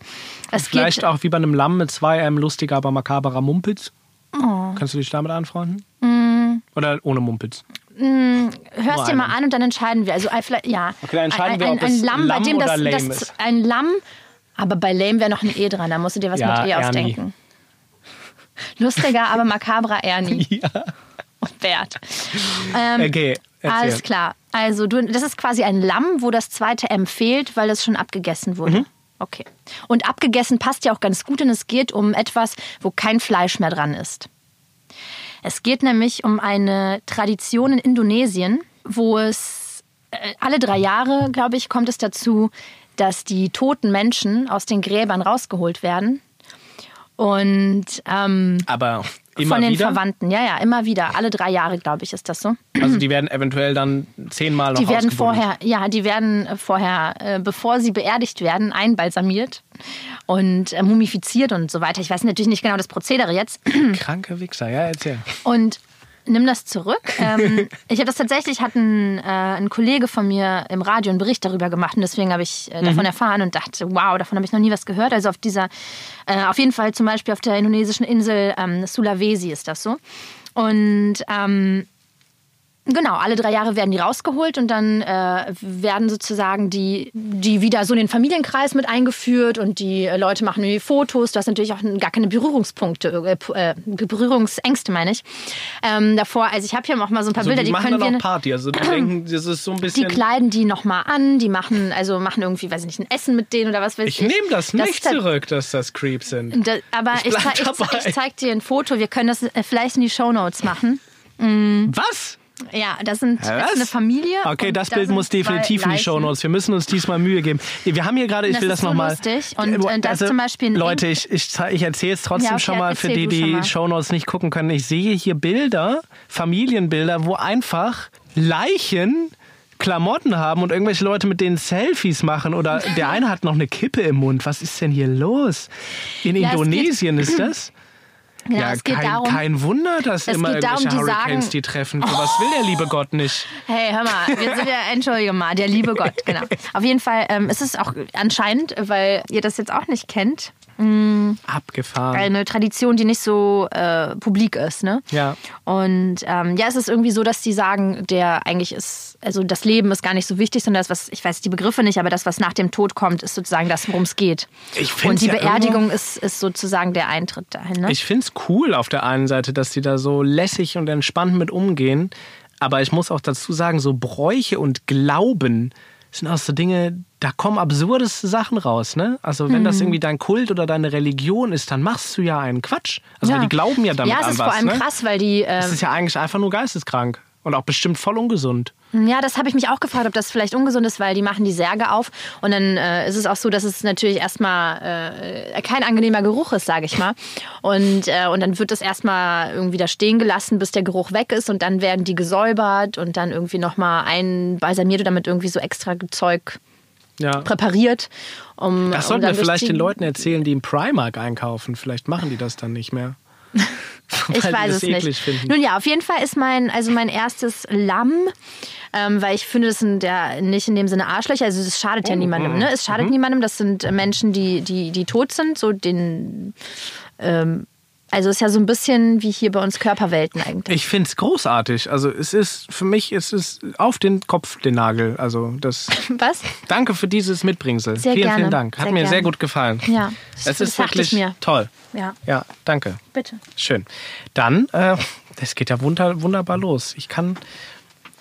Speaker 2: Es
Speaker 1: Vielleicht
Speaker 2: geht,
Speaker 1: auch wie bei einem Lamm mit zwei einem lustiger, aber makaberer Mumpitz.
Speaker 2: Oh.
Speaker 1: Kannst du dich damit anfreunden?
Speaker 2: Mm.
Speaker 1: Oder ohne Mumpitz?
Speaker 2: Hörst dir mal an und dann entscheiden wir. Also vielleicht, ja.
Speaker 1: Okay, dann entscheiden
Speaker 2: ein,
Speaker 1: wir,
Speaker 2: ein,
Speaker 1: ob
Speaker 2: ein
Speaker 1: es
Speaker 2: Lamm, bei
Speaker 1: Lamm
Speaker 2: dem
Speaker 1: oder
Speaker 2: das, das
Speaker 1: ist.
Speaker 2: ein Lamm, aber bei lame wäre noch ein E dran, da musst du dir was
Speaker 1: Ja,
Speaker 2: mit E
Speaker 1: Ernie.
Speaker 2: ausdenken. Lustiger, aber makabrer Ernie.
Speaker 1: Ja.
Speaker 2: Und Bert. Ähm,
Speaker 1: Okay, erzähl.
Speaker 2: alles klar. Also, du, das ist quasi ein Lamm, wo das zweite M fehlt, weil es schon abgegessen wurde.
Speaker 1: Mhm.
Speaker 2: Okay. Und abgegessen passt ja auch ganz gut, denn es geht um etwas, wo kein Fleisch mehr dran ist. Es geht nämlich um eine Tradition in Indonesien, wo es äh, alle drei Jahre, glaube ich, kommt es dazu, dass die toten Menschen aus den Gräbern rausgeholt werden. Und ähm,
Speaker 1: Aber immer
Speaker 2: von den
Speaker 1: wieder?
Speaker 2: Verwandten, ja, ja, immer wieder. Alle drei Jahre, glaube ich, ist das so.
Speaker 1: Also die werden eventuell dann zehnmal noch
Speaker 2: Die werden vorher, ja, die werden äh, vorher, äh, bevor sie beerdigt werden, einbalsamiert und äh, mumifiziert und so weiter. Ich weiß natürlich nicht genau das Prozedere jetzt.
Speaker 1: Kranke Wichser, ja, erzähl.
Speaker 2: Und nimm das zurück. Ähm, ich habe das tatsächlich, hat ein, äh, ein Kollege von mir im Radio einen Bericht darüber gemacht und deswegen habe ich äh,
Speaker 1: Mhm.
Speaker 2: davon erfahren und dachte, wow, davon habe ich noch nie was gehört. Also auf dieser, äh, auf jeden Fall zum Beispiel auf der indonesischen Insel ähm, Sulawesi ist das so. Und ähm, Genau, alle drei Jahre werden die rausgeholt und dann äh, werden sozusagen die, die wieder so in den Familienkreis mit eingeführt und die äh, Leute machen irgendwie Fotos. Du hast natürlich auch gar keine Berührungspunkte, äh, äh, Berührungsängste, meine ich. Ähm, davor, also ich habe hier auch mal so ein paar
Speaker 1: Also
Speaker 2: Bilder,
Speaker 1: die,
Speaker 2: die,
Speaker 1: machen
Speaker 2: können
Speaker 1: dann
Speaker 2: wir.
Speaker 1: auch Party. Also die denken, das ist so ein
Speaker 2: die
Speaker 1: bisschen...
Speaker 2: kleiden die nochmal an, die machen, also machen irgendwie, weiß ich nicht, ein Essen mit denen oder was weiß ich.
Speaker 1: ich nehme das nicht
Speaker 2: halt-
Speaker 1: zurück, dass das Creeps sind.
Speaker 2: Da, aber
Speaker 1: Ich
Speaker 2: ich, ich, ich zeig dir ein Foto, wir können das äh, vielleicht in die Shownotes machen.
Speaker 1: Was?
Speaker 2: Ja, das, sind, das ist eine Familie.
Speaker 1: Okay, das
Speaker 2: da
Speaker 1: Bild muss definitiv in die
Speaker 2: Leichen.
Speaker 1: Shownotes. Wir müssen uns diesmal Mühe geben. Wir haben hier gerade, ich
Speaker 2: Das
Speaker 1: will das
Speaker 2: so
Speaker 1: nochmal.
Speaker 2: lustig. Und, äh, das zum Beispiel
Speaker 1: Leute, ich, ich, ich erzähle es trotzdem
Speaker 2: Ja, okay,
Speaker 1: schon mal für die, die
Speaker 2: mal.
Speaker 1: Shownotes nicht gucken können. Ich sehe hier Bilder, Familienbilder, wo einfach Leichen Klamotten haben und irgendwelche Leute mit denen Selfies machen oder der eine hat noch eine Kippe im Mund. Was ist denn hier los? In
Speaker 2: Ja, es
Speaker 1: Indonesien ist das?
Speaker 2: Genau,
Speaker 1: ja,
Speaker 2: es geht
Speaker 1: kein,
Speaker 2: darum,
Speaker 1: kein Wunder, dass
Speaker 2: es
Speaker 1: immer
Speaker 2: geht darum,
Speaker 1: irgendwelche
Speaker 2: die
Speaker 1: Hurricanes
Speaker 2: sagen-
Speaker 1: die treffen. So was will der liebe Gott nicht.
Speaker 2: Hey, hör mal, wir sind ja, entschuldige mal, der liebe Gott, genau. Auf jeden Fall ähm, ist es auch anscheinend, weil ihr das jetzt auch nicht kennt,
Speaker 1: Abgefahren.
Speaker 2: eine Tradition, die nicht so äh, publik ist, ne?
Speaker 1: Ja.
Speaker 2: Und ähm, ja, es ist irgendwie so, dass die sagen, der eigentlich ist, also das Leben ist gar nicht so wichtig, sondern das, was, ich weiß die Begriffe nicht, aber das, was nach dem Tod kommt, ist sozusagen das, worum es geht.
Speaker 1: Ich
Speaker 2: Und die
Speaker 1: ja
Speaker 2: Beerdigung ist, ist sozusagen der Eintritt dahin, ne?
Speaker 1: Ich finde es cool auf der einen Seite, dass die da so lässig und entspannt mit umgehen. Aber ich muss auch dazu sagen, so Bräuche und Glauben sind auch so Dinge, da kommen absurdeste Sachen raus. Ne? Also wenn
Speaker 2: Mhm.
Speaker 1: das irgendwie dein Kult oder deine Religion ist, dann machst du ja einen Quatsch. Also weil die glauben ja damit
Speaker 2: Ja, es
Speaker 1: an
Speaker 2: ist
Speaker 1: was.
Speaker 2: vor allem
Speaker 1: ne?
Speaker 2: krass, weil die.
Speaker 1: Das
Speaker 2: ähm,
Speaker 1: ist ja eigentlich einfach nur geisteskrank. Und auch bestimmt voll ungesund.
Speaker 2: Ja, das habe ich mich auch gefragt, ob das vielleicht ungesund ist, weil die machen die Särge auf und dann äh, ist es auch so, dass es natürlich erstmal äh, kein angenehmer Geruch ist, sage ich mal. Und, äh, und dann wird das erstmal irgendwie da stehen gelassen, bis der Geruch weg ist und dann werden die gesäubert und dann irgendwie nochmal einbalsamiert oder mit irgendwie so extra Zeug
Speaker 1: Ja.
Speaker 2: präpariert. Um,
Speaker 1: Das
Speaker 2: um
Speaker 1: sollten
Speaker 2: dann
Speaker 1: wir vielleicht den Leuten erzählen, die im Primark einkaufen. Vielleicht machen die das dann nicht mehr.
Speaker 2: Ich weiß es nicht.
Speaker 1: finden.
Speaker 2: Nun ja, auf jeden Fall ist mein, also mein erstes Lamm, ähm, weil ich finde, das sind ja nicht in dem Sinne Arschlöcher, also das schadet
Speaker 1: Oh,
Speaker 2: ja niemandem. Ne? Es
Speaker 1: mhm.
Speaker 2: schadet niemandem, das sind Menschen, die, die, die tot sind, so den. Ähm, also ist ja so ein bisschen wie hier bei uns Körperwelten eigentlich.
Speaker 1: Ich finde es großartig. Also es ist, für mich ist es auf den Kopf den Nagel. Also das.
Speaker 2: Was?
Speaker 1: Danke für dieses Mitbringsel.
Speaker 2: Sehr
Speaker 1: vielen,
Speaker 2: gerne.
Speaker 1: vielen Dank. Hat
Speaker 2: Sehr
Speaker 1: mir
Speaker 2: gerne.
Speaker 1: sehr gut gefallen.
Speaker 2: Ja,
Speaker 1: Es
Speaker 2: das
Speaker 1: ist wirklich
Speaker 2: ich mir.
Speaker 1: toll.
Speaker 2: Ja,
Speaker 1: Ja, danke.
Speaker 2: bitte.
Speaker 1: Schön. Dann, äh, das geht ja wunder, wunderbar los. Ich kann.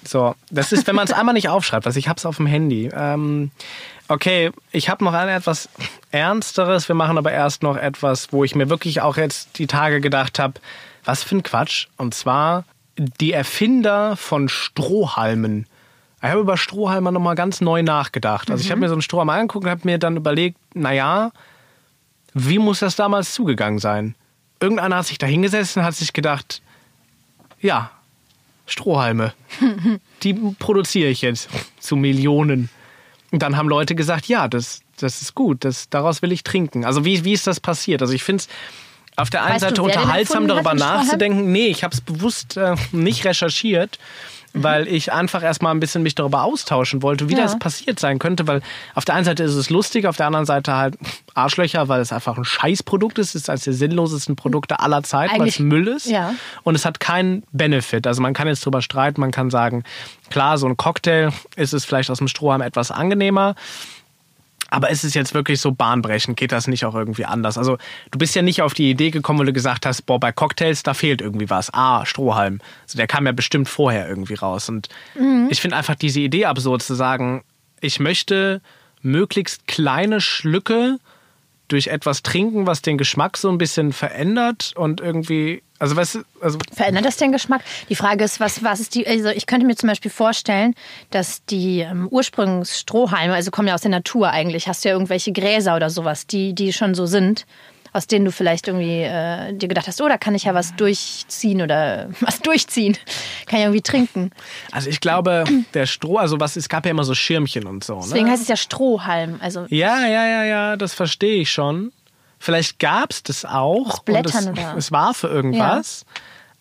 Speaker 1: So, das ist, wenn man es einmal nicht aufschreibt, was ich hab's auf dem Handy. Ähm, okay, ich habe noch ein etwas Ernsteres. Wir machen aber erst noch etwas, wo ich mir wirklich auch jetzt die Tage gedacht habe, was für ein Quatsch. Und zwar die Erfinder von Strohhalmen. Ich habe über Strohhalme nochmal ganz neu nachgedacht. Also ich habe mir so einen Strohhalm angeguckt und habe mir dann überlegt, naja, wie muss das damals zugegangen sein? Irgendeiner hat sich da hingesessen und hat sich gedacht, ja, Strohhalme, die produziere ich jetzt zu Millionen. Und dann haben Leute gesagt, ja, das, das ist gut, das, daraus will ich trinken. Also wie, wie ist das passiert? Also ich finde es auf der einen
Speaker 2: Weißt du,
Speaker 1: Seite
Speaker 2: den
Speaker 1: unterhaltsam, darüber nachzudenken. Nee, ich habe es bewusst äh, nicht recherchiert, weil ich einfach erstmal ein bisschen mich darüber austauschen wollte, wie
Speaker 2: Ja.
Speaker 1: das passiert sein könnte. Weil auf der einen Seite ist es lustig, auf der anderen Seite halt Arschlöcher, weil es einfach ein Scheißprodukt ist. Es ist eines der sinnlosesten Produkte aller Zeiten, weil es Müll ist.
Speaker 2: ja.
Speaker 1: Und es hat keinen Benefit. Also man kann jetzt drüber streiten, man kann sagen, klar, so ein Cocktail ist es vielleicht aus dem Strohhalm etwas angenehmer. Aber ist es jetzt wirklich so bahnbrechend? Geht das nicht auch irgendwie anders? Also, du bist ja nicht auf die Idee gekommen, weil du gesagt hast, boah, bei Cocktails, da fehlt irgendwie was. Ah, Strohhalm. Also, der kam ja bestimmt vorher irgendwie raus. Und ich finde einfach diese Idee absurd zu sagen, ich möchte möglichst kleine Schlücke durch etwas trinken, was den Geschmack so ein bisschen verändert und irgendwie, also weißt also
Speaker 2: Verändert das den Geschmack? Die Frage ist, was, was ist die, also ich könnte mir zum Beispiel vorstellen, dass die ähm, Ursprungsstrohhalme, also kommen ja aus der Natur eigentlich, hast du ja irgendwelche Gräser oder sowas, die, die schon so sind, aus denen du vielleicht irgendwie äh, dir gedacht hast, oh, da kann ich ja was durchziehen oder was durchziehen, kann ich irgendwie trinken.
Speaker 1: Also ich glaube, der Stroh, also was, es gab ja immer so Schirmchen und so.
Speaker 2: Deswegen
Speaker 1: Ne?
Speaker 2: heißt es ja Strohhalm, also
Speaker 1: Ja, ja, ja, ja, das verstehe ich schon. Vielleicht gab es das auch.
Speaker 2: Aus Blättern
Speaker 1: und es,
Speaker 2: oder?
Speaker 1: es war für irgendwas.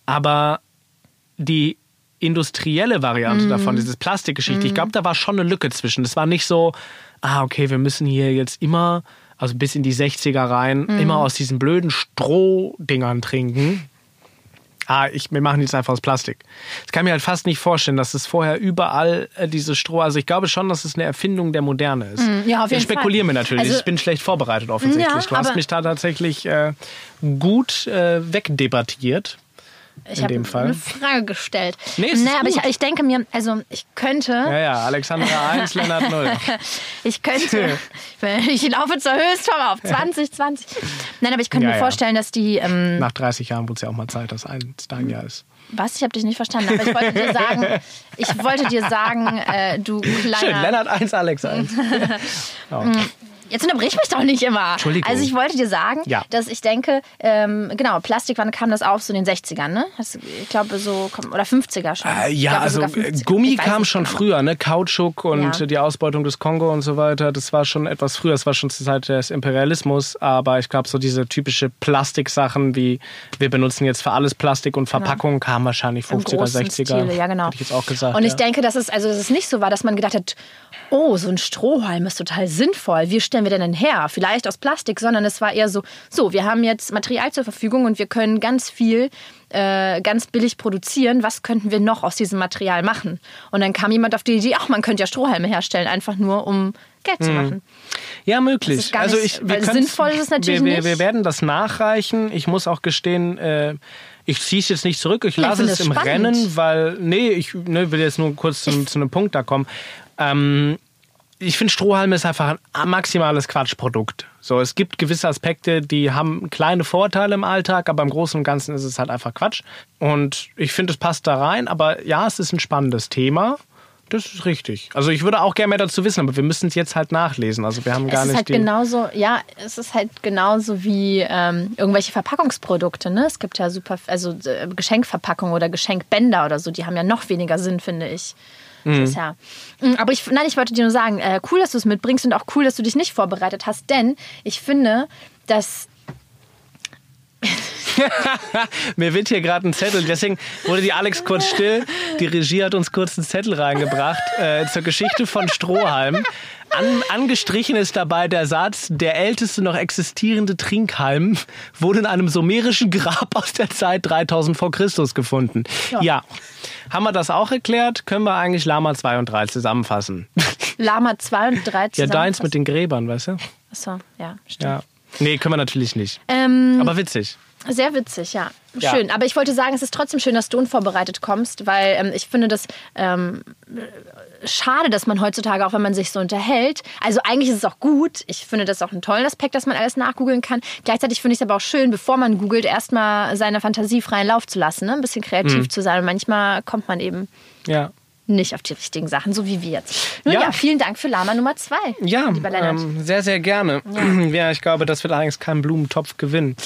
Speaker 1: Aber die industrielle Variante
Speaker 2: Mhm.
Speaker 1: davon, dieses Plastikgeschichte, ich glaube, da war schon eine Lücke zwischen. Das war nicht so, ah, okay, wir müssen hier jetzt immer, also bis in die 60er rein,
Speaker 2: Mhm.
Speaker 1: immer aus diesen blöden Strohdingern trinken. Ah, ich, wir machen jetzt einfach aus Plastik. Das kann mir halt fast nicht vorstellen, dass es vorher überall äh, diese Stroh, also ich glaube schon, dass es eine Erfindung der Moderne ist.
Speaker 2: Mm, ja, auf jeden
Speaker 1: ich spekuliere
Speaker 2: Fall.
Speaker 1: mir natürlich,
Speaker 2: Also-
Speaker 1: ich bin schlecht vorbereitet offensichtlich.
Speaker 2: Ja,
Speaker 1: du hast mich da tatsächlich äh, gut äh, wegdebattiert.
Speaker 2: Ich
Speaker 1: in
Speaker 2: habe
Speaker 1: dem Fall.
Speaker 2: eine Frage gestellt.
Speaker 1: Nee, es
Speaker 2: naja, aber ich, ich denke mir, also ich könnte,
Speaker 1: Ja, ja, Alexandra 1, Lennart 0.
Speaker 2: Ich könnte, ich laufe zur Höchstform auf 2020. Nein, aber ich könnte
Speaker 1: Ja,
Speaker 2: mir
Speaker 1: ja.
Speaker 2: vorstellen, dass die, ähm,
Speaker 1: Nach 30 Jahren wurde es ja auch mal Zeit, dass eins dein Jahr ist.
Speaker 2: was? Ich habe dich nicht verstanden, aber ich wollte dir sagen, ich wollte dir sagen, äh, du kleiner.
Speaker 1: Schön, Lennart 1, Alex 1.
Speaker 2: Jetzt unterbrich mich doch nicht immer.
Speaker 1: Entschuldigung.
Speaker 2: Also ich wollte dir sagen,
Speaker 1: Ja.
Speaker 2: dass ich denke, ähm, genau, Plastik, wann kam das auf? So in den 60ern, ne? Ich glaube so, oder 50er schon.
Speaker 1: Äh, ja, also
Speaker 2: 50er.
Speaker 1: Gummi kam schon
Speaker 2: genau.
Speaker 1: früher, ne? Kautschuk und
Speaker 2: Ja.
Speaker 1: die Ausbeutung des Kongo und so weiter. Das war schon etwas früher. Das war schon zur Zeit des Imperialismus. Aber ich glaube, so diese typische Plastiksachen wie wir benutzen jetzt für alles Plastik und Verpackung kamen wahrscheinlich
Speaker 2: Im
Speaker 1: 50er,
Speaker 2: großen
Speaker 1: 60er.
Speaker 2: Stile, ja genau.
Speaker 1: Ich jetzt auch gesagt.
Speaker 2: Und ich
Speaker 1: ja.
Speaker 2: denke, dass es, also, dass es nicht so war, dass man gedacht hat, oh, so ein Strohhalm ist total sinnvoll. Wie stellen wir den denn her? Vielleicht aus Plastik, sondern es war eher so, so, wir haben jetzt Material zur Verfügung und wir können ganz viel äh, ganz billig produzieren. Was könnten wir noch aus diesem Material machen? Und dann kam jemand auf die Idee, ach, man könnte ja Strohhalme herstellen, einfach nur um Geld zu machen.
Speaker 1: Ja, möglich. Also
Speaker 2: nicht-
Speaker 1: ich, können's-
Speaker 2: sinnvoll ist es natürlich
Speaker 1: wir, wir,
Speaker 2: nicht.
Speaker 1: Wir werden das nachreichen. Ich muss auch gestehen, äh, ich ziehe es jetzt nicht zurück. Ich lasse es im
Speaker 2: spannend.
Speaker 1: Rennen, weil, nee, ich ne, will jetzt nur kurz zu, zu einem Punkt da kommen. Ähm, ich finde, Strohhalme ist einfach ein maximales Quatschprodukt. So, es gibt gewisse Aspekte, die haben kleine Vorteile im Alltag, aber im Großen und Ganzen ist es halt einfach Quatsch. Und ich finde, es passt da rein. Aber ja, es ist ein spannendes Thema. Das ist richtig. Also ich würde auch gerne mehr dazu wissen, aber wir müssen es jetzt halt nachlesen. Also wir haben gar
Speaker 2: es ist
Speaker 1: nicht
Speaker 2: halt genauso, ja, es ist halt genauso wie ähm, irgendwelche Verpackungsprodukte. Ne? Es gibt ja super, also äh, Geschenkverpackungen oder Geschenkbänder oder so, die haben ja noch weniger Sinn, finde ich. Das
Speaker 1: Mhm.
Speaker 2: ist ja. Mm, Aber ich, nein, ich wollte dir nur sagen, äh, cool, dass du es mitbringst und auch cool, dass du dich nicht vorbereitet hast, denn ich finde, dass
Speaker 1: Mir wird hier gerade ein Zettel, deswegen wurde die Alex kurz still. Die Regie hat uns kurz einen Zettel reingebracht äh, zur Geschichte von Strohhalm. An, angestrichen ist dabei der Satz, der älteste noch existierende Trinkhalm wurde in einem sumerischen Grab aus der Zeit 3000 vor Christus gefunden. Ja. ja. Haben wir das auch erklärt? Können wir eigentlich Lama 2 und 3 zusammenfassen?
Speaker 2: Lama 2 und 3
Speaker 1: Ja, deins mit den Gräbern, weißt du?
Speaker 2: Achso, ja, stimmt.
Speaker 1: Ja. Nee, können wir natürlich nicht.
Speaker 2: Ähm,
Speaker 1: Aber witzig.
Speaker 2: Sehr witzig, ja. Schön. Ja. Aber ich wollte sagen, es ist trotzdem schön, dass du unvorbereitet kommst, weil ähm, ich finde das ähm, schade, dass man heutzutage, auch wenn man sich so unterhält, also eigentlich ist es auch gut. Ich finde das auch einen tollen Aspekt, dass man alles nachgoogeln kann. Gleichzeitig finde ich es aber auch schön, bevor man googelt, erstmal seine Fantasie freien Lauf zu lassen, ne? ein bisschen kreativ mhm. zu sein. Und manchmal kommt man eben
Speaker 1: ja
Speaker 2: nicht auf die richtigen Sachen, so wie wir jetzt. Nun ja, ja vielen Dank für Lama Nummer zwei.
Speaker 1: Ja, ähm, sehr, sehr gerne. Ja. ja. ich glaube, das wird eigentlich kein Blumentopf gewinnen.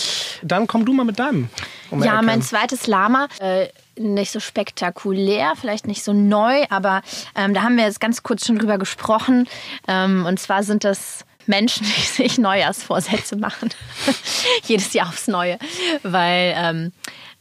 Speaker 1: Dann komm du mal mit deinem.
Speaker 2: Um ja, mein zweites Lama. Äh, nicht so spektakulär, vielleicht nicht so neu, aber ähm, da haben wir jetzt ganz kurz schon drüber gesprochen. Ähm, und zwar sind das Menschen, die sich Neujahrsvorsätze machen. Jedes Jahr aufs Neue. Weil ähm,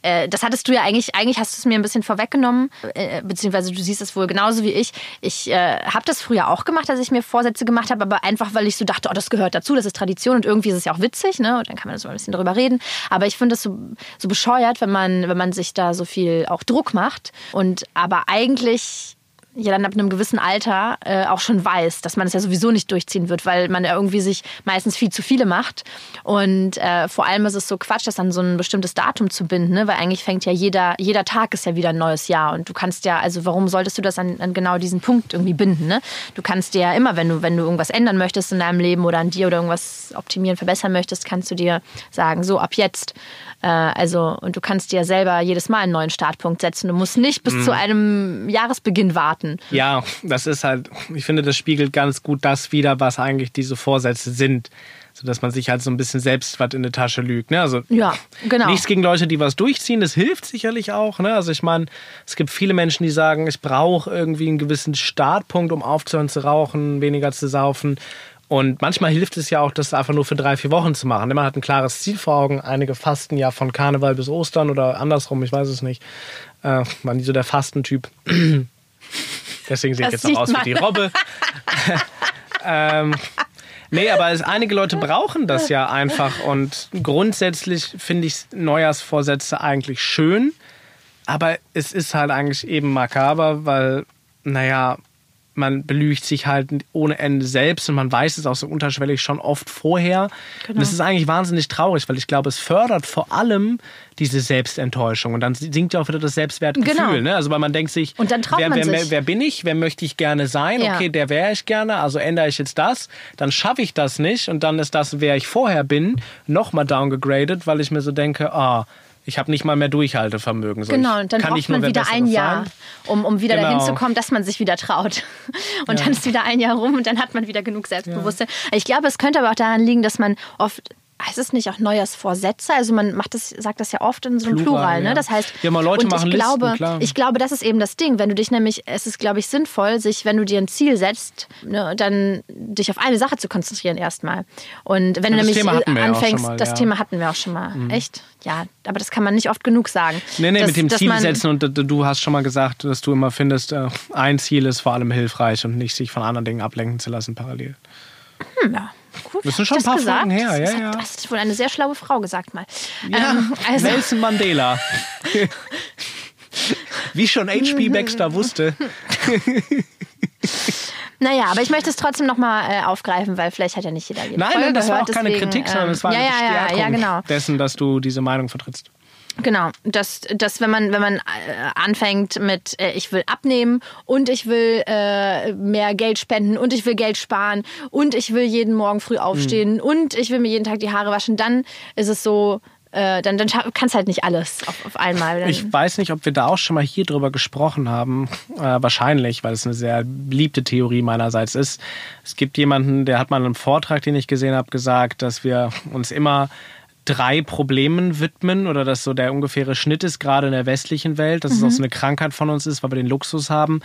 Speaker 2: äh, das hattest du ja eigentlich, eigentlich hast du es mir ein bisschen vorweggenommen, äh, beziehungsweise du siehst es wohl genauso wie ich. Ich äh, habe das früher auch gemacht, als ich mir Vorsätze gemacht habe, aber einfach, weil ich so dachte, oh, das gehört dazu, das ist Tradition und irgendwie ist es ja auch witzig, ne? Und dann kann man so ein bisschen darüber reden. Aber ich finde es so, so bescheuert, wenn man, wenn man sich da so viel auch Druck macht. Und aber eigentlich ja dann ab einem gewissen Alter äh, auch schon weiß, dass man es ja sowieso nicht durchziehen wird, weil man ja irgendwie sich meistens viel zu viele macht. Und äh, vor allem ist es so Quatsch, das an so ein bestimmtes Datum zu binden, ne? weil eigentlich fängt ja jeder, jeder Tag ist ja wieder ein neues Jahr. Und du kannst ja, also warum solltest du das an, an genau diesen Punkt irgendwie binden? Ne? Du kannst dir ja immer, wenn du, wenn du irgendwas ändern möchtest in deinem Leben oder an dir oder irgendwas optimieren, verbessern möchtest, kannst du dir sagen, so ab jetzt äh, also, und du kannst dir selber jedes Mal einen neuen Startpunkt setzen. Du musst nicht bis mhm. zu einem Jahresbeginn warten.
Speaker 1: Ja, das ist halt, ich finde, das spiegelt ganz gut das wider, was eigentlich diese Vorsätze sind dass man sich halt so ein bisschen selbst was in die Tasche lügt. Ne? Also
Speaker 2: ja, genau.
Speaker 1: nichts gegen Leute, die was durchziehen, das hilft sicherlich auch. Ne? Also ich meine, es gibt viele Menschen, die sagen, ich brauche irgendwie einen gewissen Startpunkt, um aufzuhören zu rauchen, weniger zu saufen. Und manchmal hilft es ja auch, das einfach nur für drei, vier Wochen zu machen. Man hat ein klares Ziel vor Augen. Einige fasten ja von Karneval bis Ostern oder andersrum, ich weiß es nicht. Äh, war nie so der Fastentyp. Deswegen sehe ich jetzt noch aus wie die Robbe. ähm, nee, aber es, einige Leute brauchen das ja einfach. Und grundsätzlich finde ich Neujahrsvorsätze eigentlich schön. Aber es ist halt eigentlich eben makaber, weil, naja, man belügt sich halt ohne Ende selbst und man weiß es auch so unterschwellig schon oft vorher. Genau. Und es ist eigentlich wahnsinnig traurig, weil ich glaube, es fördert vor allem diese Selbstenttäuschung und dann sinkt ja auch wieder das Selbstwertgefühl. Genau. Ne? Also weil man denkt sich,
Speaker 2: und dann traut
Speaker 1: wer, wer,
Speaker 2: sich.
Speaker 1: wer bin ich, wer möchte ich gerne sein? Ja. Okay, der wäre ich gerne, also ändere ich jetzt das, dann schaffe ich das nicht und dann ist das, wer ich vorher bin, nochmal downgegradet, weil ich mir so denke, ah, oh, ich habe nicht mal mehr Durchhaltevermögen.
Speaker 2: So genau, und dann braucht man wieder ein Jahr, um, um wieder genau. dahin zu kommen, dass man sich wieder traut. Und ja. dann ist wieder ein Jahr rum und dann hat man wieder genug Selbstbewusstsein. Ja. Ich glaube, es könnte aber auch daran liegen, dass man oft heißt es nicht auch Neujahrsvorsätze? Also man macht das, sagt das ja oft in so einem Plural, Plural ne?
Speaker 1: Ja.
Speaker 2: Das heißt,
Speaker 1: ja, mal Leute machen
Speaker 2: ich glaube,
Speaker 1: Listen, klar.
Speaker 2: ich glaube, das ist eben das Ding. Wenn du dich nämlich, es ist, glaube ich, sinnvoll, sich, wenn du dir ein Ziel setzt, ne, dann dich auf eine Sache zu konzentrieren erstmal. Und wenn ja, du nämlich anfängst, mal, das ja. Thema hatten wir auch schon mal. Mhm. Echt? Ja, aber das kann man nicht oft genug sagen.
Speaker 1: Nee, nee, dass, mit dem Ziel setzen und du hast schon mal gesagt, dass du immer findest, äh, ein Ziel ist vor allem hilfreich und nicht sich von anderen Dingen ablenken zu lassen parallel.
Speaker 2: Hm, ja. Gut,
Speaker 1: das sind schon ein paar gesagt? Folgen her.
Speaker 2: Das,
Speaker 1: ja, ja.
Speaker 2: das hat wohl eine sehr schlaue Frau gesagt mal.
Speaker 1: Ja, ähm, also. Nelson Mandela. Wie schon H.P. Baxter wusste.
Speaker 2: Naja, aber ich möchte es trotzdem nochmal äh, aufgreifen, weil vielleicht hat ja nicht jeder jede
Speaker 1: Nein,
Speaker 2: Folge
Speaker 1: nein, das
Speaker 2: gehört,
Speaker 1: war auch keine
Speaker 2: deswegen,
Speaker 1: Kritik, sondern es war
Speaker 2: ähm,
Speaker 1: eine
Speaker 2: ja,
Speaker 1: Bestärkung
Speaker 2: ja, ja, genau.
Speaker 1: dessen, dass du diese Meinung vertrittst.
Speaker 2: Genau, dass, dass wenn man, wenn man äh, anfängt mit, äh, ich will abnehmen und ich will äh, mehr Geld spenden und ich will Geld sparen und ich will jeden Morgen früh aufstehen mhm. und ich will mir jeden Tag die Haare waschen, dann ist es so, äh, dann, dann kannst halt nicht alles auf, auf einmal. Dann
Speaker 1: ich weiß nicht, ob wir da auch schon mal hier drüber gesprochen haben. Äh, wahrscheinlich, weil es eine sehr beliebte Theorie meinerseits ist. Es gibt jemanden, der hat mal in einem Vortrag, den ich gesehen habe, gesagt, dass wir uns immer drei Problemen widmen oder dass so der ungefähre Schnitt ist, gerade in der westlichen Welt, dass mhm. es auch so eine Krankheit von uns ist, weil wir den Luxus haben.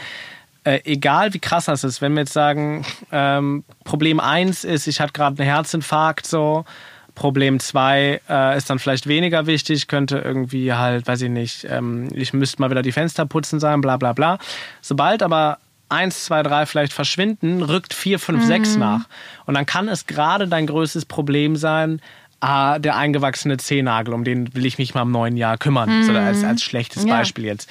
Speaker 1: Äh, egal wie krass das ist, wenn wir jetzt sagen, ähm, Problem 1 ist, ich hatte gerade einen Herzinfarkt, so, Problem 2 äh, ist dann vielleicht weniger wichtig, könnte irgendwie halt, weiß ich nicht, ähm, ich müsste mal wieder die Fenster putzen sein, bla bla bla. Sobald aber 1, 2, 3 vielleicht verschwinden, rückt 4, 5, 6 nach. Und dann kann es gerade dein größtes Problem sein, ah, der eingewachsene Zehennagel, um den will ich mich mal im neuen Jahr kümmern. So als, als schlechtes
Speaker 2: Ja.
Speaker 1: Beispiel jetzt.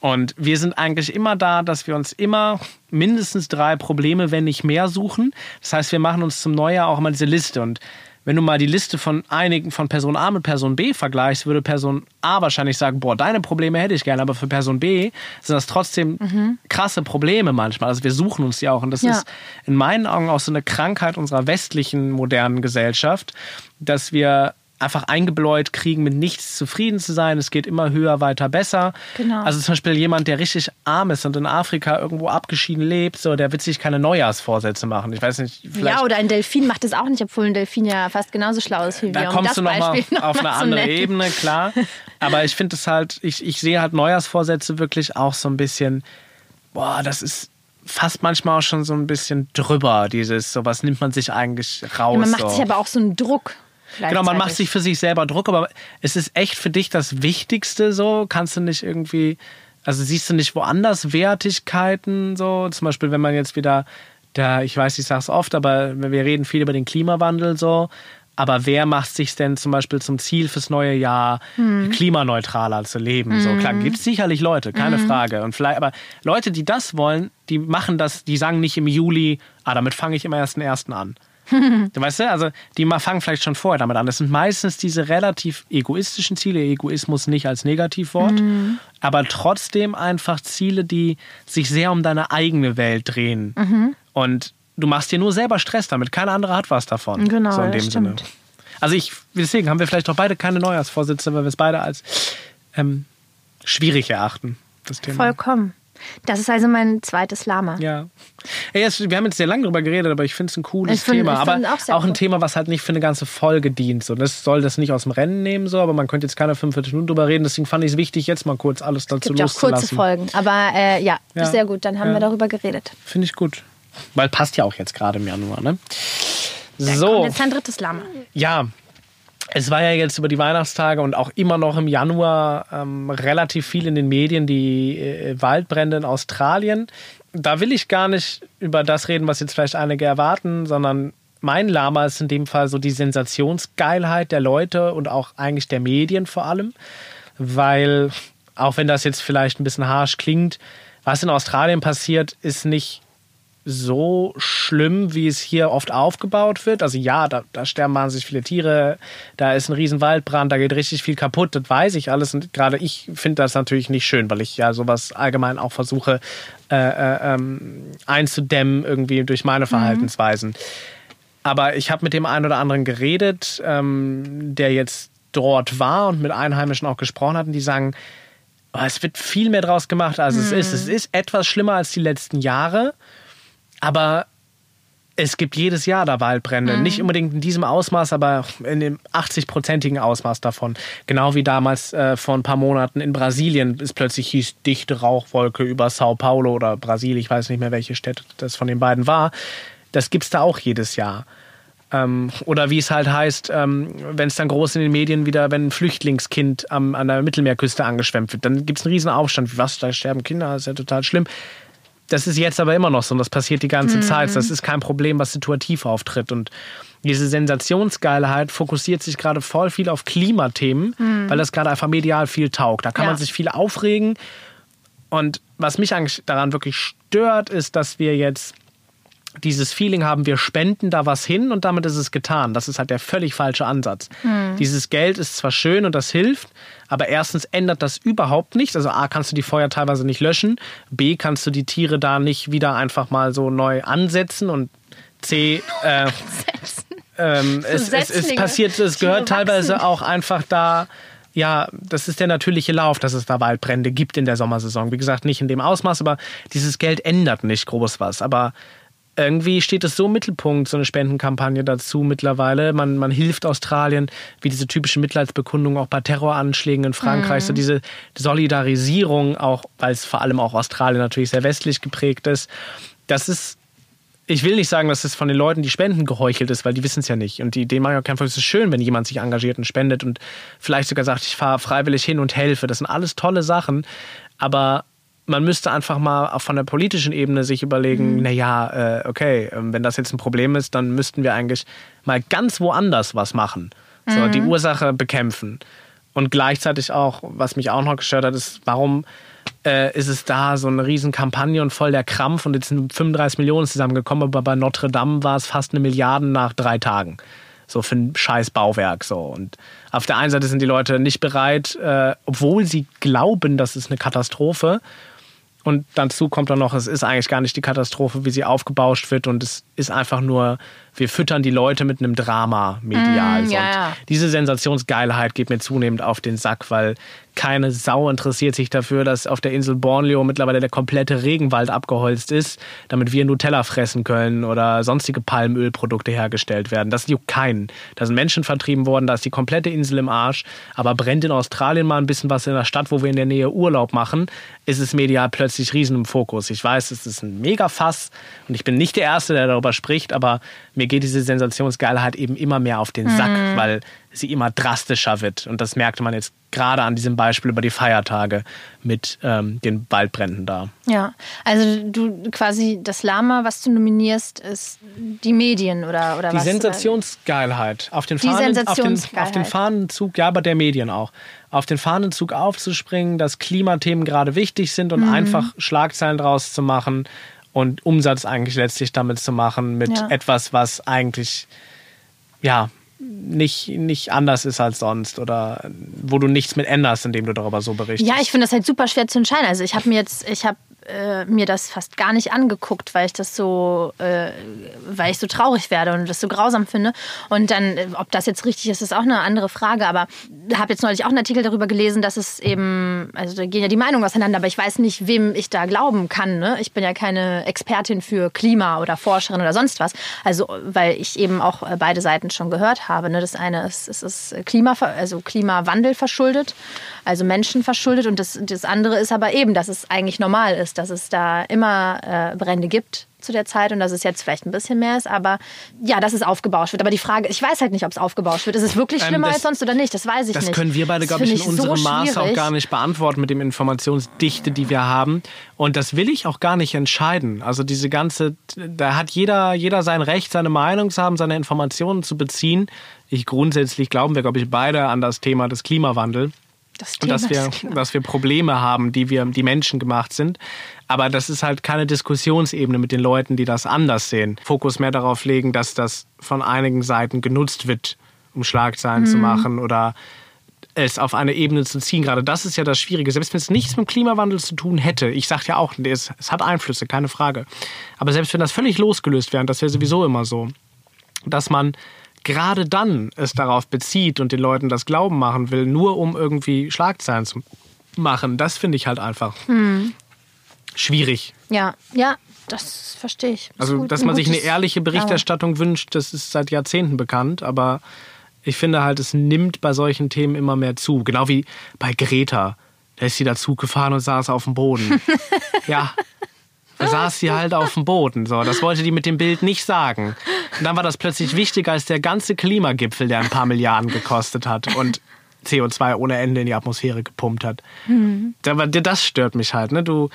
Speaker 1: Und wir sind eigentlich immer da, dass wir uns immer mindestens drei Probleme, wenn nicht mehr, suchen. Das heißt, wir machen uns zum Neujahr auch immer diese Liste. Und wenn du mal die Liste von einigen von Person A mit Person B vergleichst, würde Person A wahrscheinlich sagen, boah, deine Probleme hätte ich gerne, aber für Person B sind das trotzdem krasse Probleme manchmal. Also wir suchen uns die auch. Und das
Speaker 2: Ja.
Speaker 1: ist in meinen Augen auch so eine Krankheit unserer westlichen modernen Gesellschaft, dass wir einfach eingebläut kriegen, mit nichts zufrieden zu sein. Es geht immer höher, weiter, besser.
Speaker 2: Genau.
Speaker 1: Also zum Beispiel jemand, der richtig arm ist und in Afrika irgendwo abgeschieden lebt, so, der wird sich keine Neujahrsvorsätze machen. Ich weiß nicht, vielleicht
Speaker 2: Ja, oder ein Delfin macht das auch nicht, obwohl ein Delfin ja fast genauso schlau ist wie wir.
Speaker 1: da
Speaker 2: um
Speaker 1: kommst
Speaker 2: das
Speaker 1: du nochmal
Speaker 2: noch
Speaker 1: auf eine andere
Speaker 2: nennen.
Speaker 1: Ebene, klar. Aber ich finde es halt, ich, ich sehe halt Neujahrsvorsätze wirklich auch so ein bisschen, boah, das ist fast manchmal auch schon so ein bisschen drüber, dieses, so was nimmt man sich eigentlich raus.
Speaker 2: Ja, man macht
Speaker 1: so.
Speaker 2: sich aber auch so einen Druck.
Speaker 1: Genau, man macht sich für sich selber Druck, aber es ist echt für dich das Wichtigste so. Kannst du nicht irgendwie, also siehst du nicht woanders Wertigkeiten so? Zum Beispiel, wenn man jetzt wieder, da, ich weiß, ich sag's oft, aber wir reden viel über den Klimawandel so. Aber wer macht sich denn zum Beispiel zum Ziel fürs neue Jahr, klimaneutraler zu leben? So klar, gibt es sicherlich Leute, keine Frage. Und vielleicht, aber Leute, die das wollen, die machen das, die sagen nicht im Juli, ah, damit fange ich im ersten ersten an. Du weißt du, also die fangen vielleicht schon vorher damit an. Das sind meistens diese relativ egoistischen Ziele. Egoismus nicht als Negativwort, aber trotzdem einfach Ziele, die sich sehr um deine eigene Welt drehen. Und du machst dir nur selber Stress damit. Kein anderer hat was davon.
Speaker 2: Genau,
Speaker 1: so in dem
Speaker 2: das
Speaker 1: Sinne. Also ich, deswegen haben wir vielleicht auch beide keine Neujahrsvorsätze, weil wir es beide als ähm, schwierig erachten. Das Thema.
Speaker 2: Vollkommen. Das ist also mein zweites Lama.
Speaker 1: Ja. Ey, jetzt, wir haben jetzt sehr lange darüber geredet, aber ich finde es ein cooles
Speaker 2: find-
Speaker 1: Thema. aber
Speaker 2: auch sehr
Speaker 1: ein
Speaker 2: cool.
Speaker 1: Thema, was halt nicht für eine ganze Folge dient. So, das soll das nicht aus dem Rennen nehmen, so, aber man könnte jetzt keine 45 Minuten drüber reden. Deswegen fand ich es wichtig, jetzt mal kurz alles dazu
Speaker 2: gibt ja auch kurze
Speaker 1: loszulassen.
Speaker 2: Folgen. Aber äh, ja,
Speaker 1: Ja.
Speaker 2: sehr gut. Dann haben
Speaker 1: Ja.
Speaker 2: wir darüber geredet.
Speaker 1: Finde ich gut. Weil passt ja auch jetzt gerade im Januar, ne?
Speaker 2: Dann
Speaker 1: So,
Speaker 2: jetzt dein drittes Lama.
Speaker 1: ja. Es war ja jetzt über die Weihnachtstage und auch immer noch im Januar ähm, relativ viel in den Medien die äh, Waldbrände in Australien. Da will ich gar nicht über das reden, was jetzt vielleicht einige erwarten, sondern mein Lama ist in dem Fall so die Sensationsgeilheit der Leute und auch eigentlich der Medien vor allem. Weil, auch wenn das jetzt vielleicht ein bisschen harsch klingt, was in Australien passiert, ist nicht so schlimm, wie es hier oft aufgebaut wird. Also ja, da, da sterben wahnsinnig viele Tiere, da ist ein riesen Waldbrand, da geht richtig viel kaputt, das weiß ich alles. Und gerade ich finde das natürlich nicht schön, weil ich ja sowas allgemein auch versuche äh, äh, ähm, einzudämmen irgendwie durch meine Verhaltensweisen. Aber ich habe mit dem einen oder anderen geredet, ähm, der jetzt dort war und mit Einheimischen auch gesprochen hat und die sagen, oh, es wird viel mehr draus gemacht, als es ist. Es ist etwas schlimmer als die letzten Jahre, aber es gibt jedes Jahr da Waldbrände. Nicht unbedingt in diesem Ausmaß, aber in dem 80-prozentigen Ausmaß davon. Genau wie damals äh, vor ein paar Monaten in Brasilien es plötzlich hieß, dichte Rauchwolke über Sao Paulo oder Brasil, ich weiß nicht mehr, welche Städte das von den beiden war. Das gibt es da auch jedes Jahr. Ähm, oder wie es halt heißt, ähm, wenn es dann groß in den Medien wieder, wenn ein Flüchtlingskind am, an der Mittelmeerküste angeschwemmt wird, dann gibt es einen riesen Aufstand. Was, da sterben Kinder, das ist ja total schlimm. Das ist jetzt aber immer noch so und das passiert die ganze Zeit. Das ist kein Problem, was situativ auftritt. Und diese Sensationsgeilheit fokussiert sich gerade voll viel auf Klimathemen, weil das gerade einfach medial viel taugt. Da kann
Speaker 2: Ja.
Speaker 1: man sich viel aufregen. Und was mich eigentlich daran wirklich stört, ist, dass wir jetzt dieses Feeling haben, wir spenden da was hin und damit ist es getan. Das ist halt der völlig falsche Ansatz. Dieses Geld ist zwar schön und das hilft, aber erstens ändert das überhaupt nichts. Also A, kannst du die Feuer teilweise nicht löschen, B, kannst du die Tiere da nicht wieder einfach mal so neu ansetzen und C, äh, ähm, es, es, es passiert, es gehört teilweise auch einfach da, ja, das ist der natürliche Lauf, dass es da Waldbrände gibt in der Sommersaison. Wie gesagt, nicht in dem Ausmaß, aber dieses Geld ändert nicht groß was. Aber irgendwie steht es so im Mittelpunkt, so eine Spendenkampagne dazu mittlerweile. Man, man hilft Australien, wie diese typische Mitleidsbekundung auch bei Terroranschlägen in Frankreich, so diese Solidarisierung, auch weil es vor allem auch Australien natürlich sehr westlich geprägt ist. Das ist ich will nicht sagen, dass es von den Leuten, die spenden, geheuchelt ist, weil die wissen es ja nicht. Und die, denen mache ich auch keinen Fall. Es ist schön, wenn jemand sich engagiert und spendet und vielleicht sogar sagt, ich fahre freiwillig hin und helfe. Das sind alles tolle Sachen. Aber man müsste einfach mal auch von der politischen Ebene sich überlegen, mhm. naja, äh, okay, ähm, wenn das jetzt ein Problem ist, dann müssten wir eigentlich mal ganz woanders was machen. So, mhm. die Ursache bekämpfen. Und gleichzeitig auch, was mich auch noch gestört hat, ist, warum äh, ist es da so eine Riesenkampagne und voll der Krampf und jetzt sind 35 Millionen zusammengekommen, aber bei Notre Dame war es fast eine Milliarde nach drei Tagen. So für ein scheiß Bauwerk. So. Und auf der einen Seite sind die Leute nicht bereit, äh, obwohl sie glauben, das ist eine Katastrophe, und dazu kommt dann noch, es ist eigentlich gar nicht die Katastrophe, wie sie aufgebauscht wird und es ist einfach nur, wir füttern die Leute mit einem Drama medial. Mm, ja, ja. Diese Sensationsgeilheit geht mir zunehmend auf den Sack, weil keine Sau interessiert sich dafür, dass auf der Insel Borneo mittlerweile der komplette Regenwald abgeholzt ist, damit wir Nutella fressen können oder sonstige Palmölprodukte hergestellt werden. Das juckt keinen. Da sind Menschen vertrieben worden, da ist die komplette Insel im Arsch, aber brennt in Australien mal ein bisschen was in der Stadt, wo wir in der Nähe Urlaub machen, ist es medial plötzlich riesen im Fokus. Ich weiß, es ist ein mega Fass und ich bin nicht der Erste, der darüber spricht, aber mir geht diese Sensationsgeilheit eben immer mehr auf den Sack, mhm. weil sie immer drastischer wird. Und das merkte man jetzt gerade an diesem Beispiel über die Feiertage mit ähm, den Waldbränden da.
Speaker 2: Ja, also du quasi das Lama, was du nominierst, ist die Medien oder, oder
Speaker 1: die
Speaker 2: was?
Speaker 1: Die Sensationsgeilheit. Auf den, Fahnen, auf, den, auf den Fahnenzug, ja, aber der Medien auch. Auf den Fahnenzug aufzuspringen, dass Klimathemen gerade wichtig sind und mhm. einfach Schlagzeilen draus zu machen und Umsatz eigentlich letztlich damit zu machen mit ja. etwas, was eigentlich ja nicht, nicht anders ist als sonst oder wo du nichts mit änderst, indem du darüber so berichtest.
Speaker 2: Ja, ich finde das halt super schwer zu entscheiden. Also ich habe mir jetzt, ich habe äh, mir das fast gar nicht angeguckt, weil ich das so, äh, weil ich so traurig werde und das so grausam finde. Und dann, äh, ob das jetzt richtig ist, ist auch eine andere Frage. Aber habe jetzt neulich auch einen Artikel darüber gelesen, dass es eben, also da gehen ja die Meinungen auseinander, aber ich weiß nicht, wem ich da glauben kann. Ne? Ich bin ja keine Expertin für Klima oder Forscherin oder sonst was. Also, weil ich eben auch äh, beide Seiten schon gehört habe. Ne? Das eine ist, es ist Klima, also Klimawandel verschuldet, also Menschen verschuldet. Und das, das andere ist aber eben, dass es eigentlich normal ist dass es da immer äh, Brände gibt zu der Zeit und dass es jetzt vielleicht ein bisschen mehr ist, aber ja, dass es aufgebauscht wird. Aber die Frage, ich weiß halt nicht, ob es aufgebauscht wird. Ist es wirklich ähm, schlimmer ähm, das, als sonst oder nicht? Das weiß ich
Speaker 1: das
Speaker 2: nicht.
Speaker 1: Das können wir beide, glaube ich, in unserem so Maß auch gar nicht beantworten mit dem Informationsdichte, die wir haben. Und das will ich auch gar nicht entscheiden. Also diese ganze, da hat jeder, jeder sein Recht, seine Meinung zu haben, seine Informationen zu beziehen. Ich grundsätzlich glauben wir, glaube ich, beide an das Thema des Klimawandels das und dass wir, dass wir Probleme haben, die wir, die Menschen gemacht sind. Aber das ist halt keine Diskussionsebene mit den Leuten, die das anders sehen. Fokus mehr darauf legen, dass das von einigen Seiten genutzt wird, um Schlagzeilen mhm. zu machen oder es auf eine Ebene zu ziehen. Gerade das ist ja das Schwierige. Selbst wenn es nichts mit dem Klimawandel zu tun hätte, ich sage ja auch, es, es hat Einflüsse, keine Frage. Aber selbst wenn das völlig losgelöst wäre, und das wäre sowieso immer so, dass man gerade dann es darauf bezieht und den Leuten das Glauben machen will, nur um irgendwie Schlagzeilen zu machen, das finde ich halt einfach hm. schwierig.
Speaker 2: Ja, ja, das verstehe ich.
Speaker 1: Das also, dass man sich eine ehrliche Berichterstattung ja. wünscht, das ist seit Jahrzehnten bekannt, aber ich finde halt, es nimmt bei solchen Themen immer mehr zu. Genau wie bei Greta. Da ist sie dazu gefahren und saß auf dem Boden. ja, saß sie halt auf dem Boden. So, das wollte die mit dem Bild nicht sagen. Und dann war das plötzlich wichtiger als der ganze Klimagipfel, der ein paar Milliarden gekostet hat und CO2 ohne Ende in die Atmosphäre gepumpt hat. Mhm. Das stört mich halt. Ne? Du,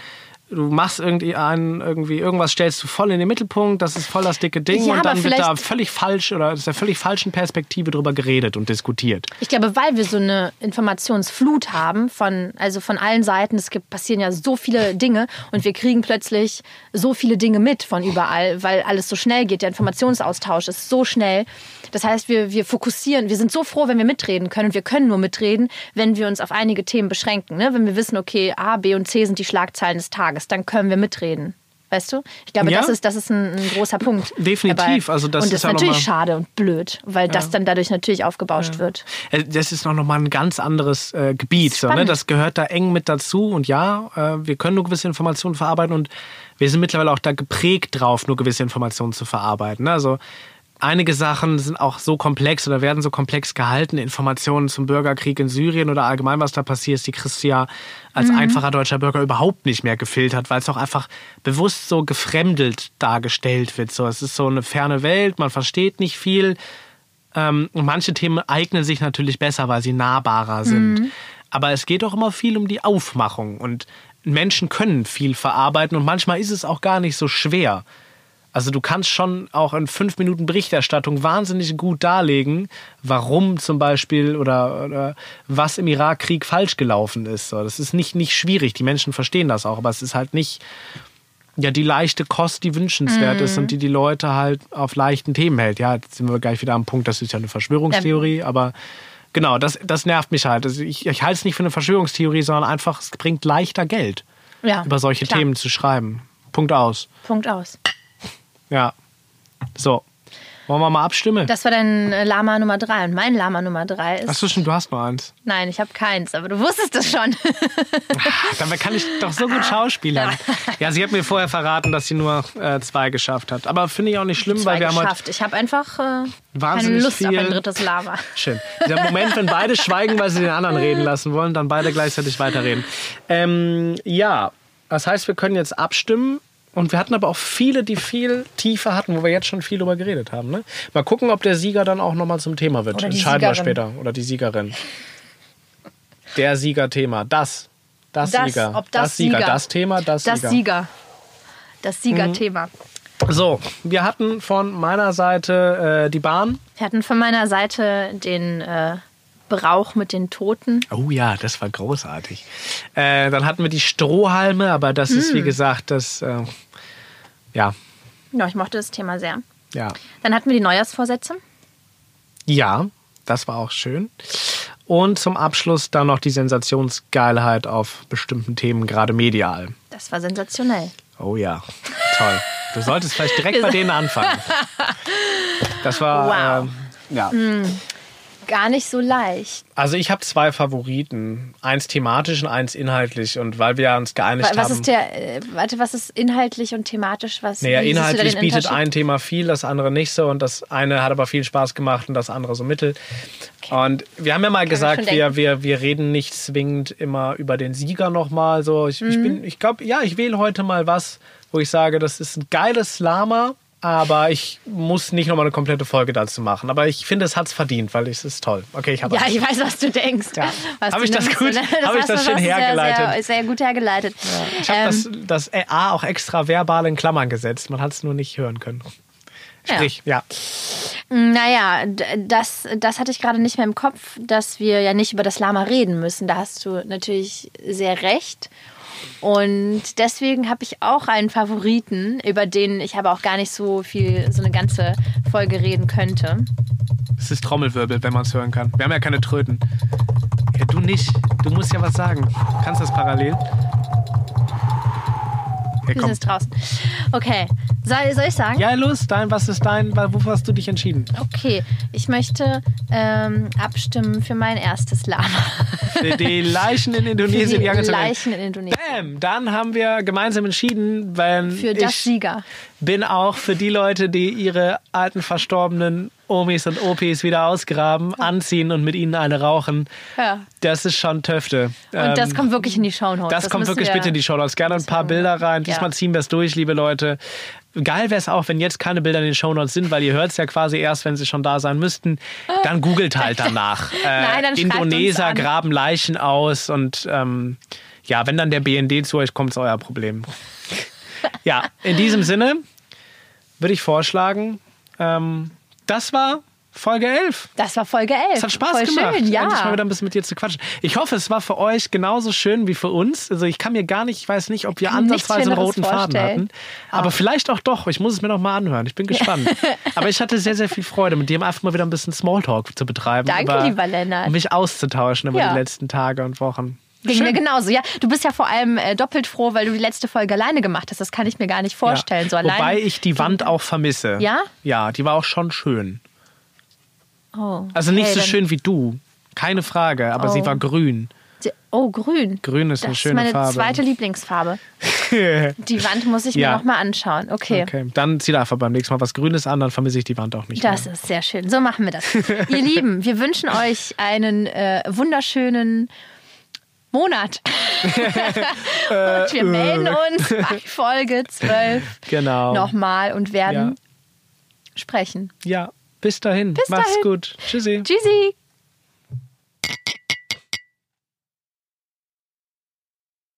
Speaker 1: du machst irgendwie einen, irgendwie irgendwas stellst du voll in den Mittelpunkt, das ist voll das dicke Ding ja, und dann wird da völlig falsch oder aus der völlig falschen Perspektive drüber geredet und diskutiert.
Speaker 2: Ich glaube, weil wir so eine Informationsflut haben von also von allen Seiten, es gibt passieren ja so viele Dinge und wir kriegen plötzlich so viele Dinge mit von überall, weil alles so schnell geht, der Informationsaustausch ist so schnell. Das heißt, wir wir fokussieren, wir sind so froh, wenn wir mitreden können und wir können nur mitreden, wenn wir uns auf einige Themen beschränken, ne? wenn wir wissen, okay, A, B und C sind die Schlagzeilen des Tages dann können wir mitreden. Weißt du? Ich glaube, ja. das ist, das ist ein, ein großer Punkt.
Speaker 1: Definitiv. Dabei. Also das
Speaker 2: und das
Speaker 1: ist, ja
Speaker 2: natürlich schade und blöd, weil ja. das dann dadurch natürlich aufgebauscht ja. wird.
Speaker 1: Äh, das ist noch mal ein ganz anderes äh, Gebiet. So, ne? Das gehört da eng mit dazu. Und ja, äh, wir können nur gewisse Informationen verarbeiten und wir sind mittlerweile auch da geprägt drauf, nur gewisse Informationen zu verarbeiten. Ne? Also einige Sachen sind auch so komplex oder werden so komplex gehalten. Informationen zum Bürgerkrieg in Syrien oder allgemein, was da passiert, die kriegst du ja als einfacher deutscher Bürger überhaupt nicht mehr gefiltert, weil es auch einfach bewusst so gefremdelt dargestellt wird. So, es ist so eine ferne Welt, man versteht nicht viel. Ähm, und manche Themen eignen sich natürlich besser, weil sie nahbarer sind. Aber es geht auch immer viel um die Aufmachung. Und Menschen können viel verarbeiten und manchmal ist es auch gar nicht so schwer. Also du kannst schon auch in fünf Minuten Berichterstattung wahnsinnig gut darlegen, warum zum Beispiel oder, oder was im Irakkrieg falsch gelaufen ist. So, Das ist nicht, nicht schwierig. Die Menschen verstehen das auch, aber es ist halt nicht ja, die leichte Kost, die wünschenswert ist und die die Leute halt auf leichten Themen hält. Ja, jetzt sind wir gleich wieder am Punkt, das ist ja eine Verschwörungstheorie, aber genau, das, das nervt mich halt. Also ich, ich halte es nicht für eine Verschwörungstheorie, sondern einfach, es bringt leichter Geld,
Speaker 2: Ja,
Speaker 1: über solche
Speaker 2: klar.
Speaker 1: Themen zu schreiben. Punkt aus.
Speaker 2: Punkt aus.
Speaker 1: Ja. So. Wollen wir mal abstimmen?
Speaker 2: Das war dein äh, Lama Nummer drei. Und mein Lama Nummer drei ist.
Speaker 1: Achso, stimmt, du hast nur eins.
Speaker 2: Nein, ich habe keins, aber du wusstest es schon.
Speaker 1: Dabei kann ich doch so gut schauspielern. Ja, sie hat mir vorher verraten, dass sie nur äh, zwei geschafft hat. Aber finde ich auch nicht schlimm, weil
Speaker 2: Zwei
Speaker 1: wir haben heute
Speaker 2: geschafft. Ich habe einfach äh, keine
Speaker 1: Wahnsinnig
Speaker 2: Lust auf
Speaker 1: viel-
Speaker 2: ein drittes Lama.
Speaker 1: Schön. Der Moment, wenn beide schweigen, weil sie den anderen reden lassen wollen, dann beide gleichzeitig weiterreden. Ähm, ja, das heißt, wir können jetzt abstimmen. Und wir hatten aber auch viele, die viel tiefer hatten, wo wir jetzt schon viel drüber geredet haben. Ne? Mal gucken, ob der Sieger dann auch nochmal zum Thema wird. Entscheiden wir später. Oder die Siegerin. Der Siegerthema. Das. Das,
Speaker 2: Das,
Speaker 1: Sieger.
Speaker 2: ob das
Speaker 1: Sieger.
Speaker 2: Sieger.
Speaker 1: Das Thema, das,
Speaker 2: Das
Speaker 1: Sieger.
Speaker 2: Sieger. Das Siegerthema.
Speaker 1: So, wir hatten von meiner Seite äh, die Bahn.
Speaker 2: Wir hatten von meiner Seite den äh, Brauch mit den Toten.
Speaker 1: Oh ja, das war großartig. Äh, dann hatten wir die Strohhalme, aber das ist
Speaker 2: Hm.
Speaker 1: wie gesagt das. Ja,
Speaker 2: Ja, ich mochte das Thema sehr.
Speaker 1: ja.
Speaker 2: Dann hatten wir die Neujahrsvorsätze.
Speaker 1: Ja, das war auch schön. Und zum Abschluss dann noch die Sensationsgeilheit auf bestimmten Themen, gerade medial.
Speaker 2: Das war sensationell.
Speaker 1: Oh ja, toll. Du solltest vielleicht direkt bei denen anfangen. Das war.
Speaker 2: Wow. Hm.
Speaker 1: Äh, ja.
Speaker 2: Gar nicht so leicht.
Speaker 1: Also ich habe zwei Favoriten. Eins thematisch und eins inhaltlich. Und weil wir uns geeinigt
Speaker 2: Wa- Was
Speaker 1: haben.
Speaker 2: ist der, äh, warte, was ist inhaltlich und thematisch? Was,
Speaker 1: Naja, inhaltlich bietet ein Thema viel, das andere nicht so. Und das eine hat aber viel Spaß gemacht und das andere so mittel. Und wir haben ja mal
Speaker 2: schon
Speaker 1: gesagt, wir, wir, wir reden nicht zwingend immer über den Sieger nochmal. So, ich,
Speaker 2: Mhm.
Speaker 1: ich, bin- ich glaube, ja, ich wähle heute mal was, wo ich sage, das ist ein geiles Lama. Aber ich muss nicht nochmal eine komplette Folge dazu machen. Aber ich finde, es hat es verdient, weil es ist toll. Okay, ich habe
Speaker 2: Ja, ich weiß, was du denkst.
Speaker 1: Ja.
Speaker 2: Was
Speaker 1: Hab
Speaker 2: du
Speaker 1: ich das gut- hab ich das schön
Speaker 2: du sehr,
Speaker 1: hergeleitet?
Speaker 2: Sehr, sehr gut hergeleitet.
Speaker 1: Ich habe
Speaker 2: Ähm,
Speaker 1: das, das A auch extra verbal in Klammern gesetzt. Man hat es nur nicht hören können. Sprich, ja.
Speaker 2: Naja, d- das, das hatte ich gerade nicht mehr im Kopf, dass wir ja nicht über das Lama reden müssen. Da hast du natürlich sehr recht. Und deswegen habe ich auch einen Favoriten, über den ich aber auch gar nicht so viel, so eine ganze Folge reden könnte.
Speaker 1: Es ist Trommelwirbel, wenn man es hören kann. Wir haben ja keine Tröten. Ja, du nicht. Du musst ja was sagen. Kannst das parallel?
Speaker 2: Wir sind draußen. Okay, soll, soll ich sagen?
Speaker 1: Ja, los, dein, was ist dein, wofür hast du dich entschieden?
Speaker 2: Okay, ich möchte ähm, abstimmen für mein erstes Lama.
Speaker 1: Für die Leichen in
Speaker 2: Für
Speaker 1: Indonesien,
Speaker 2: die
Speaker 1: die werden.
Speaker 2: Leichen in Indonesien.
Speaker 1: Bam, dann haben wir gemeinsam entschieden, wenn
Speaker 2: Für das
Speaker 1: ich
Speaker 2: Sieger.
Speaker 1: bin auch für die Leute, die ihre alten verstorbenen Omis und Opis wieder ausgraben, anziehen und mit ihnen eine rauchen.
Speaker 2: Ja.
Speaker 1: Das ist schon Töfte.
Speaker 2: Und das
Speaker 1: Ähm,
Speaker 2: kommt wirklich in die Shownotes.
Speaker 1: Das, kommt
Speaker 2: müssen
Speaker 1: wirklich
Speaker 2: wir-
Speaker 1: bitte in die Shownotes. Gerne ein paar Bilder rein.
Speaker 2: Ja.
Speaker 1: Diesmal ziehen wir es durch, liebe Leute. Geil wäre es auch, wenn jetzt keine Bilder in den Shownotes sind, weil ihr hört es ja quasi erst, wenn sie schon da sein müssten. Dann googelt halt danach. Äh,
Speaker 2: Nein, dann
Speaker 1: Indoneser graben Leichen aus und ähm, ja, wenn dann der BND zu euch kommt, ist euer Problem. ja, in diesem Sinne würde ich vorschlagen, ähm, das war Folge 11.
Speaker 2: Das war Folge 11.
Speaker 1: Es hat Spaß
Speaker 2: Voll
Speaker 1: gemacht,
Speaker 2: schön, ja.
Speaker 1: endlich mal wieder ein bisschen mit dir zu quatschen. Ich hoffe, es war für euch genauso schön wie für uns. Also ich kann mir gar nicht, ich weiß nicht, ob wir ansatzweise einen roten Faden
Speaker 2: vorstellen.
Speaker 1: hatten. Aber vielleicht auch doch. Ich muss es mir noch mal anhören. Ich bin gespannt. Aber ich hatte sehr, sehr viel Freude, mit dir einfach mal wieder ein bisschen Smalltalk zu betreiben.
Speaker 2: Danke, lieber Lennart.
Speaker 1: Um mich auszutauschen über
Speaker 2: Ja.
Speaker 1: die letzten Tage und Wochen.
Speaker 2: Ging mir genauso. Ja, du bist ja vor allem äh, doppelt froh, weil du die letzte Folge alleine gemacht hast. Das kann ich mir gar nicht vorstellen.
Speaker 1: Ja.
Speaker 2: So alleine.
Speaker 1: Wobei ich die Wand auch vermisse.
Speaker 2: Ja?
Speaker 1: Ja, die war auch schon schön.
Speaker 2: oh,
Speaker 1: Also nicht
Speaker 2: okay,
Speaker 1: so schön wie du. Keine Frage, aber
Speaker 2: Oh.
Speaker 1: sie war grün.
Speaker 2: Oh, grün.
Speaker 1: Grün ist
Speaker 2: Das
Speaker 1: eine
Speaker 2: ist
Speaker 1: schöne
Speaker 2: meine
Speaker 1: Farbe.
Speaker 2: zweite Lieblingsfarbe. Die Wand muss ich
Speaker 1: Ja.
Speaker 2: mir noch mal anschauen. Okay.
Speaker 1: Okay, dann zieh da einfach beim nächsten Mal was Grünes an, dann vermisse ich die Wand auch nicht
Speaker 2: Das
Speaker 1: mehr.
Speaker 2: ist sehr schön. So machen wir das. Ihr Lieben, wir wünschen euch einen äh, wunderschönen Monat. und wir äh, melden äh. uns bei Folge 12
Speaker 1: genau.
Speaker 2: nochmal und werden
Speaker 1: ja.
Speaker 2: sprechen.
Speaker 1: Ja, bis dahin.
Speaker 2: Bis
Speaker 1: Mach's
Speaker 2: dahin.
Speaker 1: gut. Tschüssi.
Speaker 2: Tschüssi.